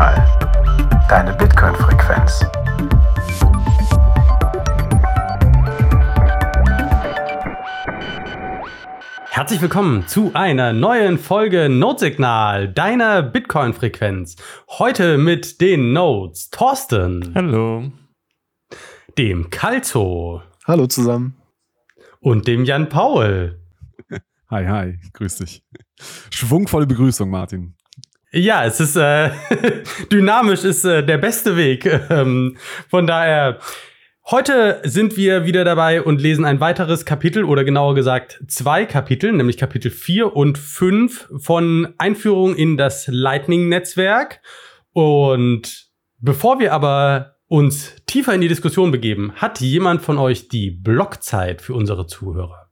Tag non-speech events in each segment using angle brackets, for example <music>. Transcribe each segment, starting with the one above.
Notsignal. Deine Bitcoin-Frequenz. Herzlich willkommen zu einer neuen Folge Notsignal, deiner Bitcoin-Frequenz. Heute mit den Nodes Thorsten. Hallo. Dem Kalzo. Hallo zusammen. Und dem Jan Paul. Hi, hi, grüß dich. Schwungvolle Begrüßung, Martin. Ja, es ist äh, <laughs> dynamisch, ist äh, der beste Weg. Ähm, von daher, heute sind wir wieder dabei und lesen ein weiteres Kapitel oder genauer gesagt zwei Kapitel, nämlich Kapitel 4 und 5 von Einführung in das Lightning-Netzwerk. Und bevor wir aber uns tiefer in die Diskussion begeben, hat jemand von euch die Blockzeit für unsere Zuhörer?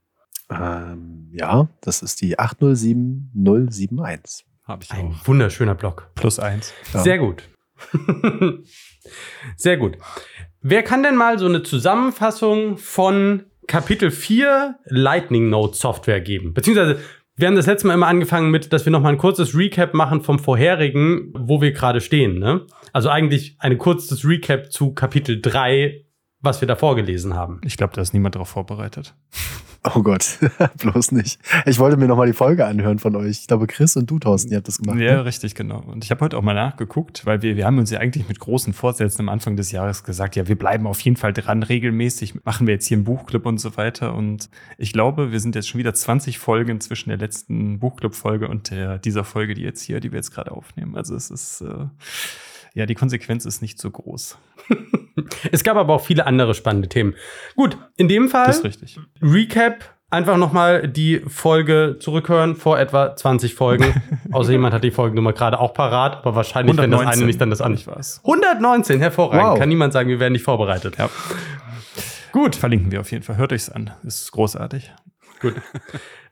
Ähm, ja, das ist die 807071. Habe ich Ein auch. wunderschöner Block. Plus eins. Ja. Sehr gut. <laughs> Sehr gut. Wer kann denn mal so eine Zusammenfassung von Kapitel 4 Lightning Node Software geben? Beziehungsweise, wir haben das letzte Mal immer angefangen mit, dass wir noch mal ein kurzes Recap machen vom vorherigen, wo wir gerade stehen. Ne? Also eigentlich ein kurzes Recap zu Kapitel 3, was wir da vorgelesen haben. Ich glaube, da ist niemand darauf vorbereitet. <laughs> Oh Gott, <laughs> bloß nicht. Ich wollte mir nochmal die Folge anhören von euch. Ich glaube, Chris und du, Thorsten, ihr habt das gemacht. Ja, ne? richtig, genau. Und ich habe heute auch mal nachgeguckt, weil wir, wir haben uns ja eigentlich mit großen Vorsätzen am Anfang des Jahres gesagt, ja, wir bleiben auf jeden Fall dran, regelmäßig machen wir jetzt hier einen Buchclub und so weiter. Und ich glaube, wir sind jetzt schon wieder 20 Folgen zwischen der letzten Buchclub-Folge und der, dieser Folge, die jetzt hier, die wir jetzt gerade aufnehmen. Also es ist, äh, ja, die Konsequenz ist nicht so groß. <laughs> Es gab aber auch viele andere spannende Themen. Gut, in dem Fall Das ist richtig. Recap, einfach nochmal die Folge zurückhören vor etwa 20 Folgen. <laughs> Außer jemand hat die Folgennummer gerade auch parat, aber wahrscheinlich, wenn das eine nicht, dann das andere. Weiß. 119, hervorragend. Wow. Kann niemand sagen, wir werden nicht vorbereitet. Ja. Gut, verlinken wir auf jeden Fall. Hört euch's an. Ist großartig. Gut.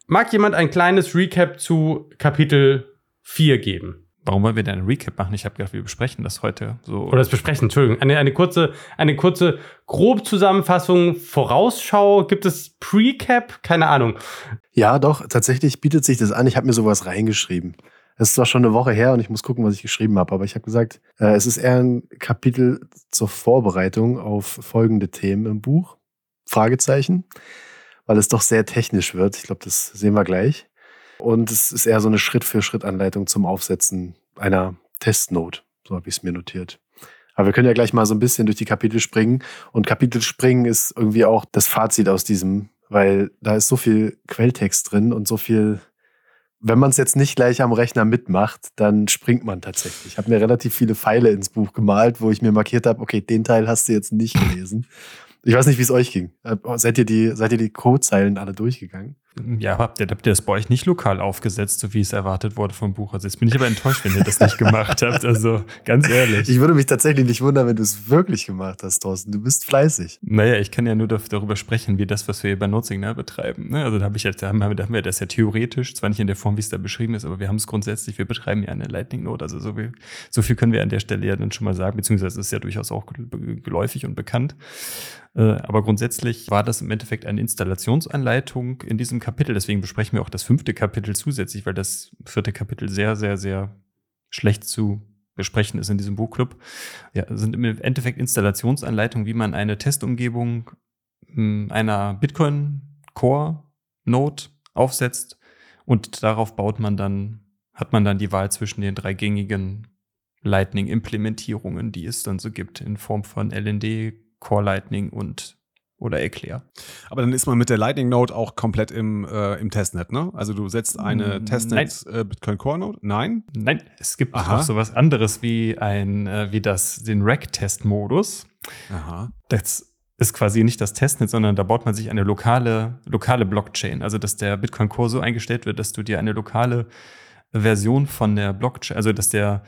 Mag jemand ein kleines Recap zu Kapitel 4 geben? Warum wollen wir denn einen Recap machen? Ich habe gedacht, wir besprechen das heute so. Oder das besprechen, Entschuldigung. Eine, eine kurze, eine kurze Grobzusammenfassung, Vorausschau. Gibt es Precap? Keine Ahnung. Ja, doch, tatsächlich bietet sich das an. Ich habe mir sowas reingeschrieben. Es ist zwar schon eine Woche her und ich muss gucken, was ich geschrieben habe, aber ich habe gesagt, äh, es ist eher ein Kapitel zur Vorbereitung auf folgende Themen im Buch. Fragezeichen, weil es doch sehr technisch wird. Ich glaube, das sehen wir gleich. Und es ist eher so eine Schritt-für-Schritt-Anleitung zum Aufsetzen einer Testnote. So habe ich es mir notiert. Aber wir können ja gleich mal so ein bisschen durch die Kapitel springen. Und Kapitel springen ist irgendwie auch das Fazit aus diesem, weil da ist so viel Quelltext drin und so viel, wenn man es jetzt nicht gleich am Rechner mitmacht, dann springt man tatsächlich. Ich habe mir relativ viele Pfeile ins Buch gemalt, wo ich mir markiert habe, okay, den Teil hast du jetzt nicht gelesen. Ich weiß nicht, wie es euch ging. Seid ihr die, seid ihr die Codezeilen alle durchgegangen? Ja, habt ihr, habt ihr das bei euch nicht lokal aufgesetzt, so wie es erwartet wurde vom Buch? Also jetzt bin ich aber enttäuscht, wenn ihr das nicht gemacht habt. Also ganz ehrlich. Ich würde mich tatsächlich nicht wundern, wenn du es wirklich gemacht hast, Thorsten. Du bist fleißig. Naja, ich kann ja nur darüber sprechen, wie das, was wir hier bei Notsignal betreiben. ne? Also da, hab ich jetzt, da, haben wir, da haben wir das ja theoretisch, zwar nicht in der Form, wie es da beschrieben ist, aber wir haben es grundsätzlich, wir betreiben ja eine Lightning Note. Also so viel, so viel können wir an der Stelle ja dann schon mal sagen, beziehungsweise es ist ja durchaus auch gel- geläufig und bekannt. Äh, Aber grundsätzlich war das im Endeffekt eine Installationsanleitung in diesem Kapitel. Deswegen besprechen wir auch das fünfte Kapitel zusätzlich, weil das vierte Kapitel sehr, sehr, sehr schlecht zu besprechen ist in diesem Buchclub. Ja, sind im Endeffekt Installationsanleitungen, wie man eine Testumgebung mh, einer Bitcoin Core Node aufsetzt und darauf baut man dann, hat man dann die Wahl zwischen den drei gängigen Lightning-Implementierungen, die es dann so gibt, in Form von LND, Core Lightning und oder Eclair. Aber dann ist man mit der Lightning Node auch komplett im, äh, im Testnet, ne? Also du setzt eine Mm, Testnet äh, Bitcoin Core Node? Nein? Nein, es gibt Aha. auch sowas anderes wie ein, äh, wie das, den Rack-Test-Modus. Aha. Das ist quasi nicht das Testnet, sondern da baut man sich eine lokale, lokale Blockchain. Also, dass der Bitcoin Core so eingestellt wird, dass du dir eine lokale Version von der Blockchain, also dass der,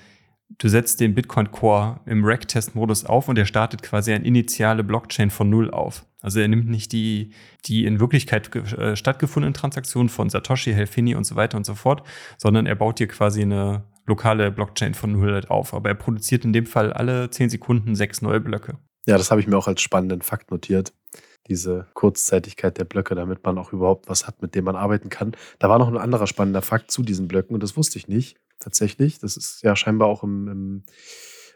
du setzt den Bitcoin Core im Rack-Test-Modus auf und er startet quasi eine initiale Blockchain von Null auf. Also er nimmt nicht die, die in Wirklichkeit äh, stattgefundenen Transaktionen von Satoshi, Helfini und so weiter und so fort, sondern er baut dir quasi eine lokale Blockchain von Null halt auf. Aber er produziert in dem Fall alle 10 Sekunden sechs neue Blöcke. Ja, das habe ich mir auch als spannenden Fakt notiert. Diese Kurzzeitigkeit der Blöcke, damit man auch überhaupt was hat, mit dem man arbeiten kann. Da war noch ein anderer spannender Fakt zu diesen Blöcken und das wusste ich nicht. tatsächlich. Das ist ja scheinbar auch im, im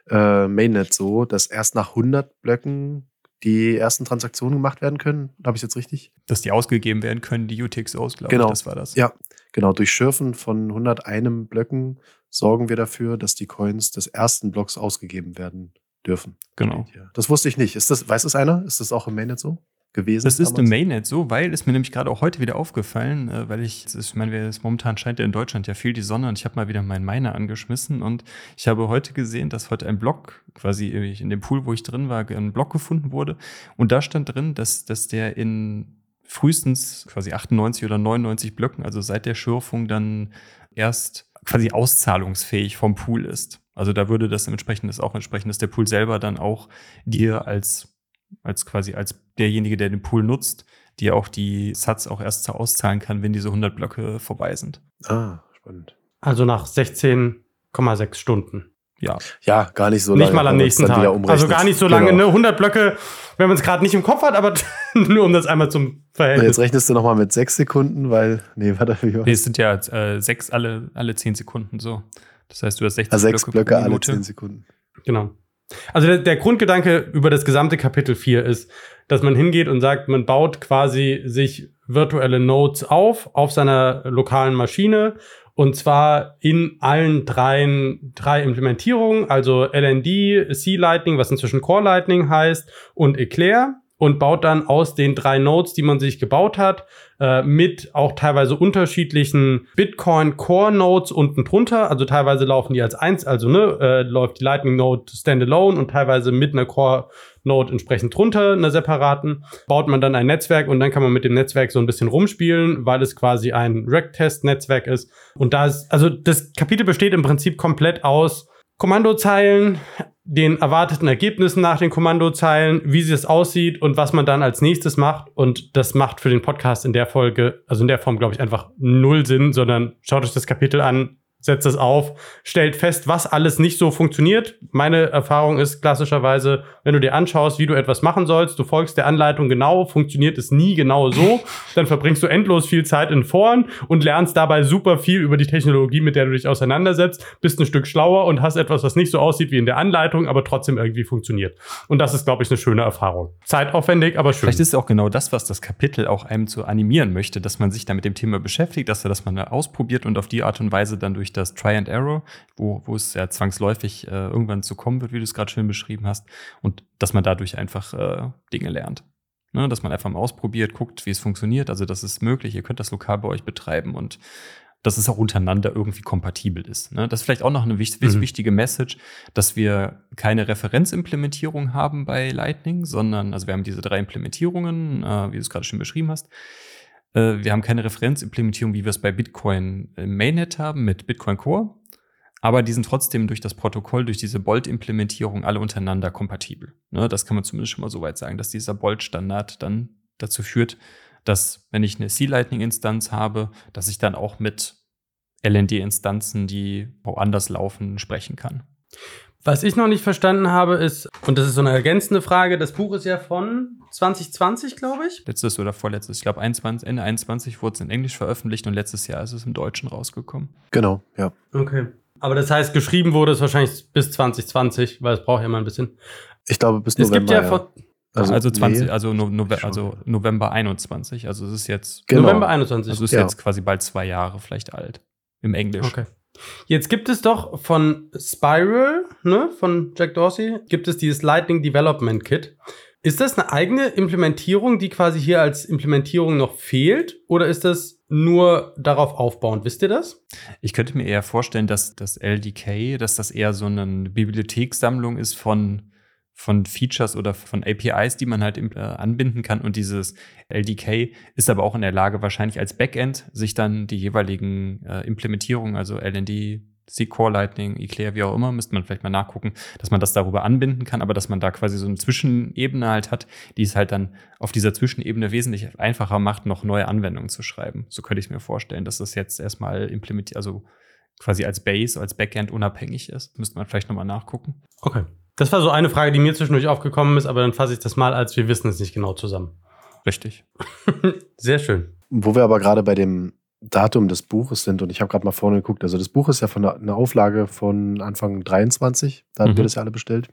äh, Mainnet so, dass erst nach 100 Blöcken die ersten Transaktionen gemacht werden können. Habe ich jetzt richtig? Dass die ausgegeben werden können, die UTXOs, glaube Genau. ich, das war das. Ja, genau. Durch Schürfen von 101 Blöcken sorgen wir dafür, dass die Coins des ersten Blocks ausgegeben werden dürfen. Genau. Das wusste ich nicht. Ist das, weiß das einer? Ist das auch im Mainnet so gewesen? Das ist im damals? Mainnet so, weil es mir nämlich gerade auch heute wieder aufgefallen, äh, weil ich, ist- ich meine, es momentan scheint ja in Deutschland ja viel die Sonne und ich habe mal wieder meinen Miner angeschmissen und ich habe heute gesehen, dass heute ein Block, quasi in dem Pool, wo ich drin war, ein Block gefunden wurde und da stand drin, dass, dass der in frühestens quasi 98 oder 99 Blöcken, also seit der Schürfung dann erst quasi auszahlungsfähig vom Pool ist. Also da würde das entsprechend das auch entsprechen, dass der Pool selber dann auch dir als als quasi als derjenige, der den Pool nutzt, dir auch die Sats auch erst auszahlen kann, wenn diese 100 Blöcke vorbei sind. Ah, spannend. Also nach 16,6 Stunden. Ja, Ja, gar nicht so lange. nicht mal am wenn man's nächsten Tag. wieder Also gar nicht so lange, Genau. ne? 100 Blöcke, wenn man es gerade nicht im Kopf hat, aber <laughs> nur um das einmal zum Und Verhältnis. jetzt rechnest du nochmal mit sechs Sekunden, weil, nee, warte, wie war nee, es sind ja äh, sechs alle, alle 10 Sekunden so. Das heißt, du hast 60 Ah, sechs Blöcke, Blöcke pro alle Minute. zehn Sekunden. Genau. Also der, der Grundgedanke über das gesamte Kapitel 4 ist, dass man hingeht und sagt, man baut quasi sich virtuelle Nodes auf, auf seiner lokalen Maschine. Und zwar in allen dreien, drei Implementierungen, also LND, C-Lightning, was inzwischen Core Lightning heißt, und Eclair. Und baut dann aus den drei Nodes, die man sich gebaut hat, äh, mit auch teilweise unterschiedlichen Bitcoin Core Nodes unten drunter. Also teilweise laufen die als eins, also ne, äh, läuft die Lightning Node standalone und teilweise mit einer Core Node entsprechend drunter, einer separaten. Baut man dann ein Netzwerk und dann kann man mit dem Netzwerk so ein bisschen rumspielen, weil es quasi ein Rack-Test-Netzwerk ist. Und da ist, also das Kapitel besteht im Prinzip komplett aus Kommandozeilen, den erwarteten Ergebnissen nach den Kommandozeilen, wie es aussieht und was man dann als nächstes macht. Und das macht für den Podcast in der Folge, also in der Form, glaube ich, einfach null Sinn, sondern schaut euch das Kapitel an, setzt es auf, stellt fest, was alles nicht so funktioniert. Meine Erfahrung ist klassischerweise, wenn du dir anschaust, wie du etwas machen sollst, du folgst der Anleitung genau, funktioniert es nie genau so, <laughs> dann verbringst du endlos viel Zeit in Foren und lernst dabei super viel über die Technologie, mit der du dich auseinandersetzt, bist ein Stück schlauer und hast etwas, was nicht so aussieht wie in der Anleitung, aber trotzdem irgendwie funktioniert. Und das ist, glaube ich, eine schöne Erfahrung. Zeitaufwendig, aber schön. Vielleicht ist es auch genau das, was das Kapitel auch einem zu animieren möchte, dass man sich da mit dem Thema beschäftigt, dass er das mal ausprobiert und auf die Art und Weise dann durch das Try and Error, wo, wo es ja zwangsläufig äh, irgendwann zu kommen wird, wie du es gerade schön beschrieben hast, und dass man dadurch einfach äh, Dinge lernt. Ne, dass man einfach mal ausprobiert, guckt, wie es funktioniert. Also das ist möglich, ihr könnt das lokal bei euch betreiben und dass es auch untereinander irgendwie kompatibel ist. Ne? Das ist vielleicht auch noch eine wichtig, Mhm. wichtige Message, dass wir keine Referenzimplementierung haben bei Lightning, sondern, also wir haben diese drei Implementierungen, äh, wie du es gerade schon beschrieben hast. Äh, wir haben keine Referenzimplementierung, wie wir es bei Bitcoin im Mainnet haben mit Bitcoin Core. Aber die sind trotzdem durch das Protokoll, durch diese Bolt-Implementierung alle untereinander kompatibel. Ne? Das kann man zumindest schon mal so weit sagen, dass dieser Bolt-Standard dann dazu führt, dass wenn ich eine C-Lightning-Instanz habe, dass ich dann auch mit LND-Instanzen, die woanders laufen, sprechen kann. Was ich noch nicht verstanden habe, ist, und das ist so eine ergänzende Frage, das Buch ist ja von 2020, glaube ich. Letztes oder vorletztes, ich glaube 21, Ende 21 wurde es in Englisch veröffentlicht und letztes Jahr ist es im Deutschen rausgekommen. Genau, ja. Okay. Aber das heißt, geschrieben wurde es wahrscheinlich bis 2020, weil es braucht ja mal ein bisschen. Ich glaube, bis Es November. gibt ja von Also, 20, nee. also, no, Nove also November 21. Also es ist jetzt, Genau. November 21. also es ist Ja. jetzt quasi bald zwei Jahre vielleicht alt. Im Englisch. Okay. Jetzt gibt es doch von Spiral, ne, von Jack Dorsey, gibt es dieses Lightning Development Kit. Ist das eine eigene Implementierung, die quasi hier als Implementierung noch fehlt? Oder ist das nur darauf aufbauend? Wisst ihr das? Ich könnte mir eher vorstellen, dass das LDK, dass das eher so eine Bibliothekssammlung ist von, von Features oder von APIs, die man halt äh, anbinden kann. Und dieses LDK ist aber auch in der Lage, wahrscheinlich als Backend sich dann die jeweiligen äh, Implementierungen, also LND, C-Core Lightning, Eclair, wie auch immer, müsste man vielleicht mal nachgucken, dass man das darüber anbinden kann, aber dass man da quasi so eine Zwischenebene halt hat, die es halt dann auf dieser Zwischenebene wesentlich einfacher macht, noch neue Anwendungen zu schreiben. So könnte ich mir vorstellen, dass das jetzt erstmal implementiert, also quasi als Base, als Backend unabhängig ist. Müsste man vielleicht nochmal nachgucken. Okay. Das war so eine Frage, die mir zwischendurch aufgekommen ist, aber dann fasse ich das mal als wir wissen es nicht genau zusammen. Richtig. <laughs> Sehr schön. Wo wir aber gerade bei dem Datum des Buches sind und ich habe gerade mal vorne geguckt. Also das Buch ist ja von einer, Auflage von Anfang 23. Da haben Mhm. wir das ja alle bestellt.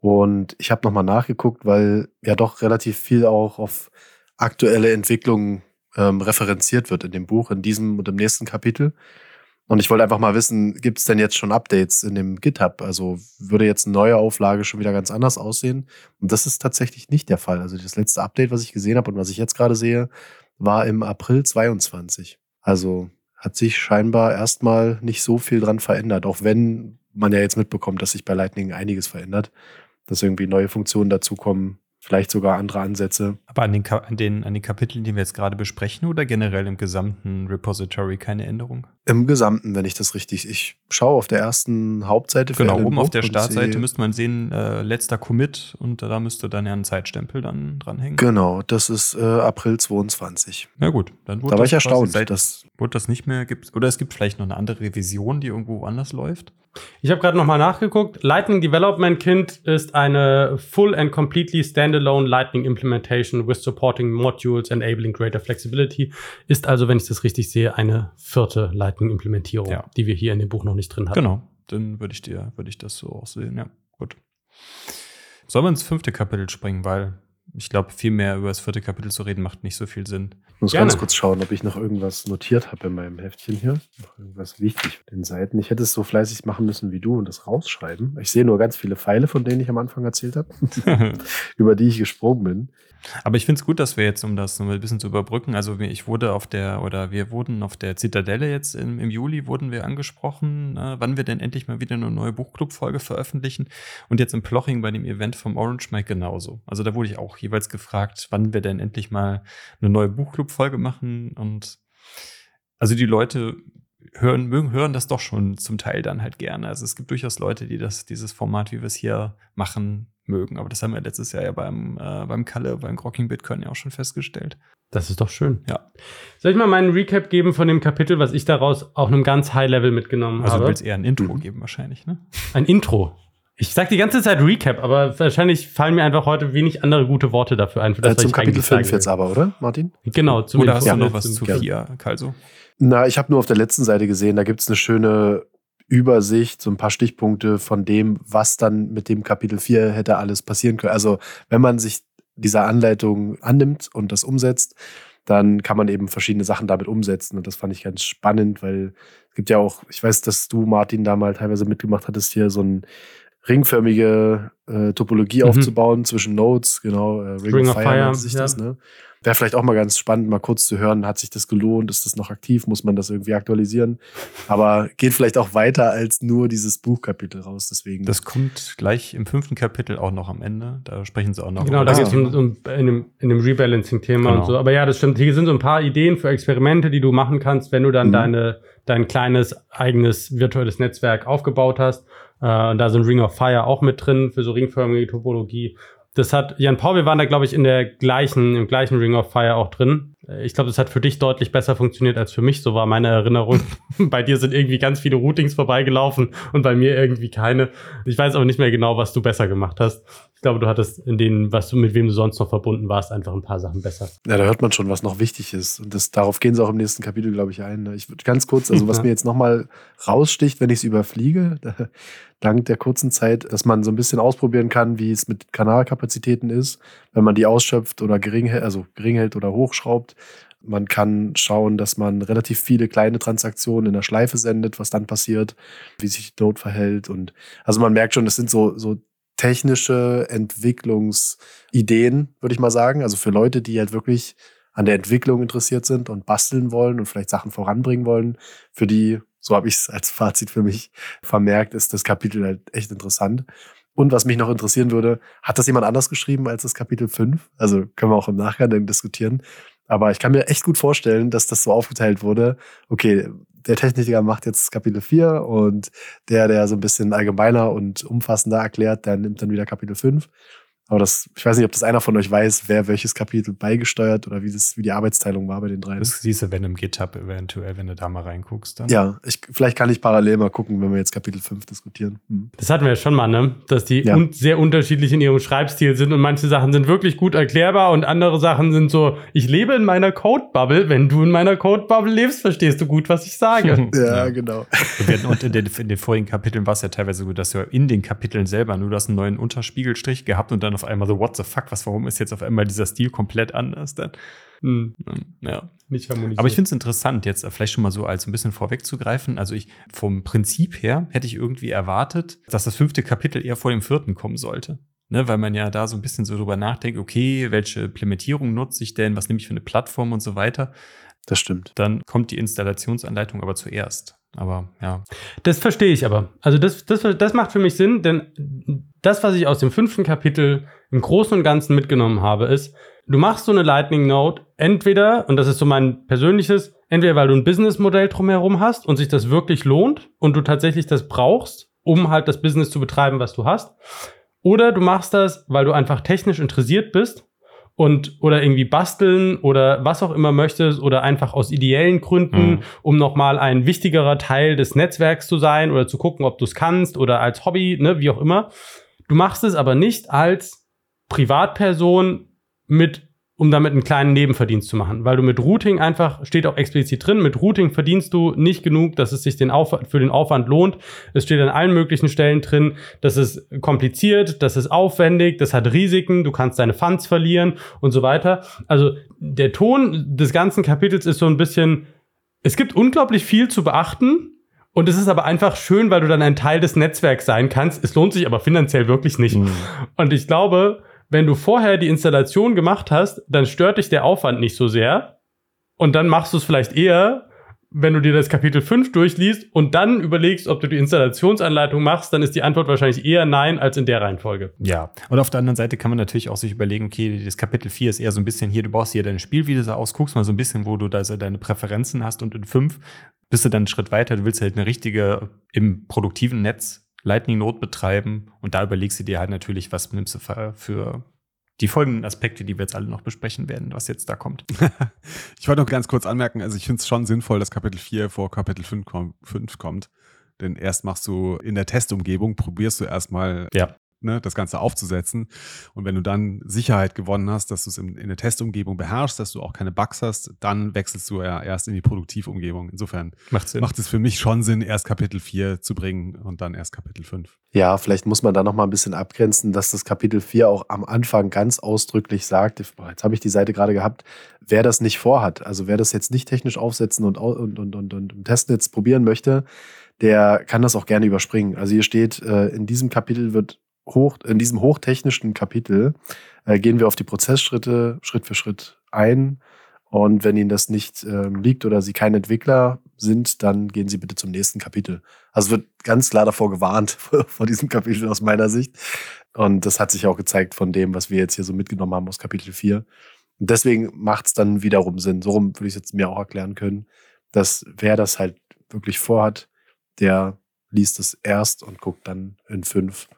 Und ich habe nochmal nachgeguckt, weil ja doch relativ viel auch auf aktuelle Entwicklungen ähm, referenziert wird in dem Buch, in diesem und im nächsten Kapitel. Und ich wollte einfach mal wissen, gibt es denn jetzt schon Updates in dem GitHub? Also würde jetzt eine neue Auflage schon wieder ganz anders aussehen? Und das ist tatsächlich nicht der Fall. Also das letzte Update, was ich gesehen habe und was ich jetzt gerade sehe, war im April 22. Also hat sich scheinbar erstmal nicht so viel dran verändert, auch wenn man ja jetzt mitbekommt, dass sich bei Lightning einiges verändert, dass irgendwie neue Funktionen dazukommen, vielleicht sogar andere Ansätze. Aber an den, Ka- an, den, an den Kapiteln, die wir jetzt gerade besprechen oder generell im gesamten Repository keine Änderung? Im Gesamten, wenn ich das richtig, ich schaue auf der ersten Hauptseite. für Genau, Alan oben auf der Startseite sehe- müsste man sehen, äh, letzter Commit und da müsste dann ja ein Zeitstempel dann dranhängen. Genau, das ist äh, April 22. Na gut, dann wurde Da war ich erstaunt, Seit, dass wurde das nicht mehr gibt. Oder es gibt vielleicht noch eine andere Revision, die irgendwo anders läuft. Ich habe gerade nochmal nachgeguckt. Lightning Development Kit ist eine full and completely standalone Lightning Implementation with supporting modules enabling greater flexibility. Ist also, wenn ich das richtig sehe, eine vierte Lightning Implementierung, Ja. die wir hier in dem Buch noch nicht drin hatten. Genau, dann würde ich dir, würde ich das so auch sehen. Ja, gut. Sollen wir ins fünfte Kapitel springen, weil ich glaube, viel mehr über das vierte Kapitel zu reden macht nicht so viel Sinn. Ich muss Gerne. ganz kurz schauen, ob ich noch irgendwas notiert habe in meinem Heftchen hier. Noch irgendwas wichtig für den Seiten. Ich hätte es so fleißig machen müssen wie du und das rausschreiben. Ich sehe nur ganz viele Pfeile, von denen ich am Anfang erzählt habe, <laughs> <laughs> über die ich gesprungen bin. Aber ich finde es gut, dass wir jetzt, um das noch ein bisschen zu überbrücken, also ich wurde auf der, oder wir wurden auf der Zitadelle jetzt im, im Juli, wurden wir angesprochen, äh, wann wir denn endlich mal wieder eine neue Buchclub-Folge veröffentlichen. Und jetzt im Ploching bei dem Event vom Orange Mike genauso. Also da wurde ich auch jeweils gefragt, wann wir denn endlich mal eine neue Buchclub-Folge machen. Und also die Leute hören, mögen, hören das doch schon zum Teil dann halt gerne. Also es gibt durchaus Leute, die das, dieses Format, wie wir es hier machen, mögen. Aber das haben wir letztes Jahr ja beim, äh, beim Kalle, beim Grocking Bitcoin ja auch schon festgestellt. Das ist doch schön. Ja. Soll ich mal meinen Recap geben von dem Kapitel, was ich daraus auf einem ganz High Level mitgenommen Also du habe? willst eher ein Intro Mhm. geben wahrscheinlich, ne? Ein Intro. Ich sag die ganze Zeit Recap, aber wahrscheinlich fallen mir einfach heute wenig andere gute Worte dafür ein. Für das, Äh, zum ich Kapitel eigentlich sagen 5 jetzt aber, oder, Martin? Genau, zum Oder hast du noch zum- was zu zum- vier, Kalso? Na, ich habe nur auf der letzten Seite gesehen, da gibt es eine schöne Übersicht, so ein paar Stichpunkte von dem, was dann mit dem Kapitel 4 hätte alles passieren können. Also, wenn man sich dieser Anleitung annimmt und das umsetzt, dann kann man eben verschiedene Sachen damit umsetzen. Und das fand ich ganz spannend, weil es gibt ja auch, ich weiß, dass du, Martin, da mal teilweise mitgemacht hattest, hier so ein ringförmige äh, Topologie Mhm. aufzubauen zwischen Nodes, genau, äh, Ring, Ring of Fire, Fire, sich ja. das, ne? Wäre vielleicht auch mal ganz spannend, mal kurz zu hören, hat sich das gelohnt, ist das noch aktiv, muss man das irgendwie aktualisieren? Aber geht vielleicht auch weiter als nur dieses Buchkapitel raus, deswegen. Das kommt gleich im fünften Kapitel auch noch am Ende. Da sprechen sie auch noch Genau, da geht es um, um in dem, in dem Rebalancing-Thema Genau. und so. Aber ja, das stimmt. Hier sind so ein paar Ideen für Experimente, die du machen kannst, wenn du dann Mhm. deine, dein kleines eigenes virtuelles Netzwerk aufgebaut hast. Äh, und da sind Ring of Fire auch mit drin für so ringförmige Topologie. Das hat, Jan Paul, wir waren da, glaube ich, in der gleichen, im gleichen Ring of Fire auch drin. Ich glaube, das hat für dich deutlich besser funktioniert als für mich, so war meine Erinnerung. <laughs> bei dir sind irgendwie ganz viele Routings vorbeigelaufen und bei mir irgendwie keine. Ich weiß aber nicht mehr genau, was du besser gemacht hast. Ich glaube, du hattest in denen, was du mit wem du sonst noch verbunden warst, einfach ein paar Sachen besser. ja, da hört man schon, was noch wichtig ist. Und das, darauf gehen sie auch im nächsten Kapitel, glaube ich, ein. Ich würde ganz kurz, also was Ja. mir jetzt nochmal raussticht, wenn ich es überfliege, da, <laughs> dank der kurzen Zeit, dass man so ein bisschen ausprobieren kann, wie es mit Kanalkapazitäten ist, wenn man die ausschöpft oder gering hält, also gering hält oder hochschraubt. Man kann schauen, dass man relativ viele kleine Transaktionen in der Schleife sendet, was dann passiert, wie sich die Node verhält. Und also man merkt schon, das sind so, so technische Entwicklungsideen, würde ich mal sagen. Also für Leute, die halt wirklich an der Entwicklung interessiert sind und basteln wollen und vielleicht Sachen voranbringen wollen, für die, so habe ich es als Fazit für mich vermerkt, ist das Kapitel halt echt interessant. Und was mich noch interessieren würde, hat das jemand anders geschrieben als das Kapitel 5? Also können wir auch im Nachgang dann diskutieren. Aber ich kann mir echt gut vorstellen, dass das so aufgeteilt wurde. Okay, der Techniker macht jetzt Kapitel 4 und der, der so ein bisschen allgemeiner und umfassender erklärt, der nimmt dann wieder Kapitel 5. Aber das, ich weiß nicht, ob das einer von euch weiß, wer welches Kapitel beigesteuert oder wie das, wie die Arbeitsteilung war bei den dreien. Das siehst du, wenn im GitHub eventuell, wenn du da mal reinguckst. Dann. ja, ich, vielleicht kann ich parallel mal gucken, wenn wir jetzt Kapitel 5 diskutieren. Hm. Das hatten wir ja schon mal, ne? Dass die Ja. un sehr unterschiedlich in ihrem Schreibstil sind und manche Sachen sind wirklich gut erklärbar und andere Sachen sind so, ich lebe in meiner Code-Bubble. Wenn du in meiner Code-Bubble lebst, verstehst du gut, was ich sage. <laughs> Ja, Ja. genau. Und, wir hatten- und in, den, in den vorigen Kapiteln war es ja teilweise so, dass du in den Kapiteln selber nur das einen neuen Unterspiegelstrich gehabt und dann auf einmal so, what the fuck, was, warum ist jetzt auf einmal dieser Stil komplett anders dann? Hm, Ja. nicht harmonisiert. Aber ich finde es interessant, jetzt vielleicht schon mal so als ein bisschen vorwegzugreifen. Also ich, vom Prinzip her hätte ich irgendwie erwartet, dass das fünfte Kapitel eher vor dem vierten kommen sollte. Ne, weil man ja da so ein bisschen so drüber nachdenkt, okay, welche Implementierung nutze ich denn, was nehme ich für eine Plattform und so weiter. Das stimmt. Dann kommt die Installationsanleitung aber zuerst. Aber ja, Das verstehe ich aber. Also das, das, das macht für mich Sinn, denn das, was ich aus dem fünften Kapitel im Großen und Ganzen mitgenommen habe, ist, du machst so eine Lightning Note entweder, und das ist so mein persönliches, entweder weil du ein Businessmodell drumherum hast und sich das wirklich lohnt und du tatsächlich das brauchst, um halt das Business zu betreiben, was du hast, oder du machst das, weil du einfach technisch interessiert bist und oder irgendwie basteln oder was auch immer möchtest oder einfach aus ideellen Gründen, Mhm. um nochmal ein wichtigerer Teil des Netzwerks zu sein oder zu gucken, ob du es kannst oder als Hobby, ne, wie auch immer. Du machst es aber nicht als Privatperson mit, um damit einen kleinen Nebenverdienst zu machen, weil du mit Routing einfach, steht auch explizit drin, mit Routing verdienst du nicht genug, dass es sich den Aufwand, für den Aufwand lohnt. Es steht an allen möglichen Stellen drin, das ist kompliziert, das ist aufwendig, das hat Risiken, du kannst deine Funds verlieren und so weiter. Also der Ton des ganzen Kapitels ist so ein bisschen, es gibt unglaublich viel zu beachten. Und es ist aber einfach schön, weil du dann ein Teil des Netzwerks sein kannst. Es lohnt sich aber finanziell wirklich nicht. Und ich glaube, wenn du vorher die Installation gemacht hast, dann stört dich der Aufwand nicht so sehr. Und dann machst du es vielleicht eher, wenn du dir das Kapitel 5 durchliest und dann überlegst, ob du die Installationsanleitung machst, dann ist die Antwort wahrscheinlich eher nein als in der Reihenfolge. Ja, und auf der anderen Seite kann man natürlich auch sich überlegen, okay, das Kapitel 4 ist eher so ein bisschen hier, du baust hier deine Spielwiese aus, guckst mal so ein bisschen, wo du da deine Präferenzen hast und in 5 bist du dann einen Schritt weiter, du willst halt eine richtige im produktiven Netz Lightning Node betreiben und da überlegst du dir halt natürlich, was nimmst du für, die folgenden Aspekte, die wir jetzt alle noch besprechen werden, was jetzt da kommt. <laughs> Ich wollte noch ganz kurz anmerken, also ich finde es schon sinnvoll, dass Kapitel 4 vor Kapitel 5, kom 5 kommt. Denn erst machst du in der Testumgebung, probierst du erstmal Ja. Ne, das Ganze aufzusetzen. Und wenn du dann Sicherheit gewonnen hast, dass du es in, in der Testumgebung beherrschst, dass du auch keine Bugs hast, dann wechselst du ja erst in die Produktivumgebung. Insofern Macht macht es für mich schon Sinn, erst Kapitel 4 zu bringen und dann erst Kapitel 5. Ja, vielleicht muss man da noch mal ein bisschen abgrenzen, dass das Kapitel 4 auch am Anfang ganz ausdrücklich sagt, jetzt habe ich die Seite gerade gehabt, wer das nicht vorhat, also wer das jetzt nicht technisch aufsetzen und, und, und, und, und im Testnetz probieren möchte, der kann das auch gerne überspringen. Also hier steht, äh, in diesem Kapitel wird hoch, in diesem hochtechnischen Kapitel äh, gehen wir auf die Prozessschritte Schritt für Schritt ein. Und wenn Ihnen das nicht ähm, liegt oder Sie kein Entwickler sind, dann gehen Sie bitte zum nächsten Kapitel. Also wird ganz klar davor gewarnt, <laughs> vor diesem Kapitel aus meiner Sicht. Und das hat sich auch gezeigt von dem, was wir jetzt hier so mitgenommen haben aus Kapitel 4. Und deswegen macht es dann wiederum Sinn. So rum würde ich es jetzt mir auch erklären können, dass wer das halt wirklich vorhat, der liest es erst und guckt dann in fünf,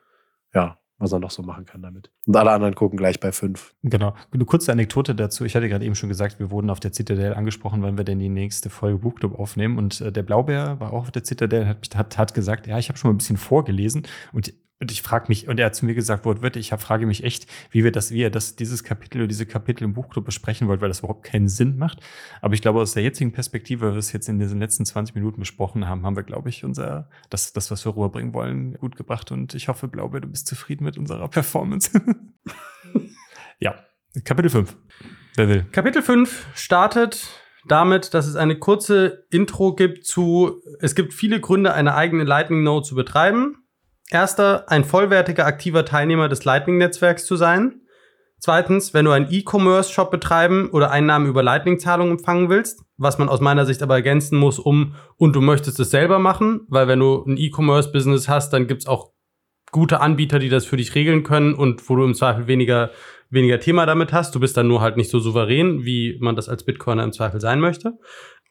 ja, was er noch so machen kann damit. Und alle anderen gucken gleich bei fünf. Genau. Eine kurze Anekdote dazu. Ich hatte gerade eben schon gesagt, wir wurden auf der Zitadelle angesprochen, wann wir denn die nächste Folge Buchclub aufnehmen. Und äh, der Blaubär war auch auf der Zitadelle, hat, hat, hat gesagt, ja, ich habe schon mal ein bisschen vorgelesen. Und, und ich frage mich, und er hat zu mir gesagt, wortwörtlich, ich frage mich echt, wie wir das, wie er das, dieses Kapitel oder diese Kapitel im Buchclub besprechen wollt, weil das überhaupt keinen Sinn macht. Aber ich glaube, aus der jetzigen Perspektive, weil wir es jetzt in diesen letzten 20 Minuten besprochen haben, haben wir, glaube ich, unser, das, das, was wir rüberbringen wollen, gut gebracht. Und ich hoffe, Blaubär, du bist zufrieden mit unserer Performance. <laughs> ja, Kapitel 5. Wer will? Kapitel 5 startet damit, dass es eine kurze Intro gibt zu, es gibt viele Gründe, eine eigene Lightning Node zu betreiben. Erster, ein vollwertiger aktiver Teilnehmer des Lightning-Netzwerks zu sein. Zweitens, wenn du einen E-Commerce-Shop betreiben oder Einnahmen über Lightning-Zahlungen empfangen willst, was man aus meiner Sicht aber ergänzen muss, um und du möchtest es selber machen, weil wenn du ein E-Commerce-Business hast, dann gibt's auch gute Anbieter, die das für dich regeln können und wo du im Zweifel weniger, weniger Thema damit hast. Du bist dann nur halt nicht so souverän, wie man das als Bitcoiner im Zweifel sein möchte.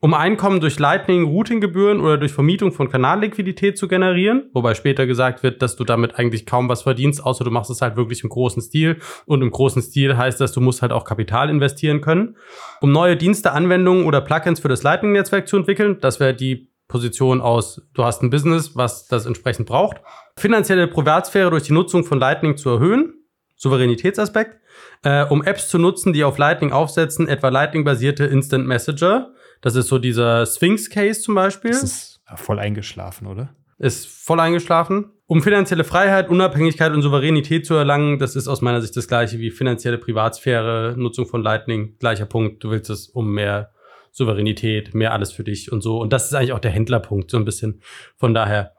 Um Einkommen durch Lightning, Routinggebühren oder durch Vermietung von Kanalliquidität zu generieren, wobei später gesagt wird, dass du damit eigentlich kaum was verdienst, außer du machst es halt wirklich im großen Stil. Und im großen Stil heißt das, du musst halt auch Kapital investieren können. Um neue Dienste, Anwendungen oder Plugins für das Lightning-Netzwerk zu entwickeln, das wäre die Position aus, du hast ein Business, was das entsprechend braucht. Finanzielle Privatsphäre durch die Nutzung von Lightning zu erhöhen, Souveränitätsaspekt, äh, um Apps zu nutzen, die auf Lightning aufsetzen, etwa Lightning-basierte Instant Messenger. Das ist so dieser Sphinx-Case zum Beispiel. Das ist voll eingeschlafen, oder? Ist voll eingeschlafen. Um finanzielle Freiheit, Unabhängigkeit und Souveränität zu erlangen, das ist aus meiner Sicht das gleiche wie finanzielle Privatsphäre, Nutzung von Lightning, gleicher Punkt. Du willst es um mehr Souveränität, mehr alles für dich und so. Und das ist eigentlich auch der Händlerpunkt, so ein bisschen. Von daher,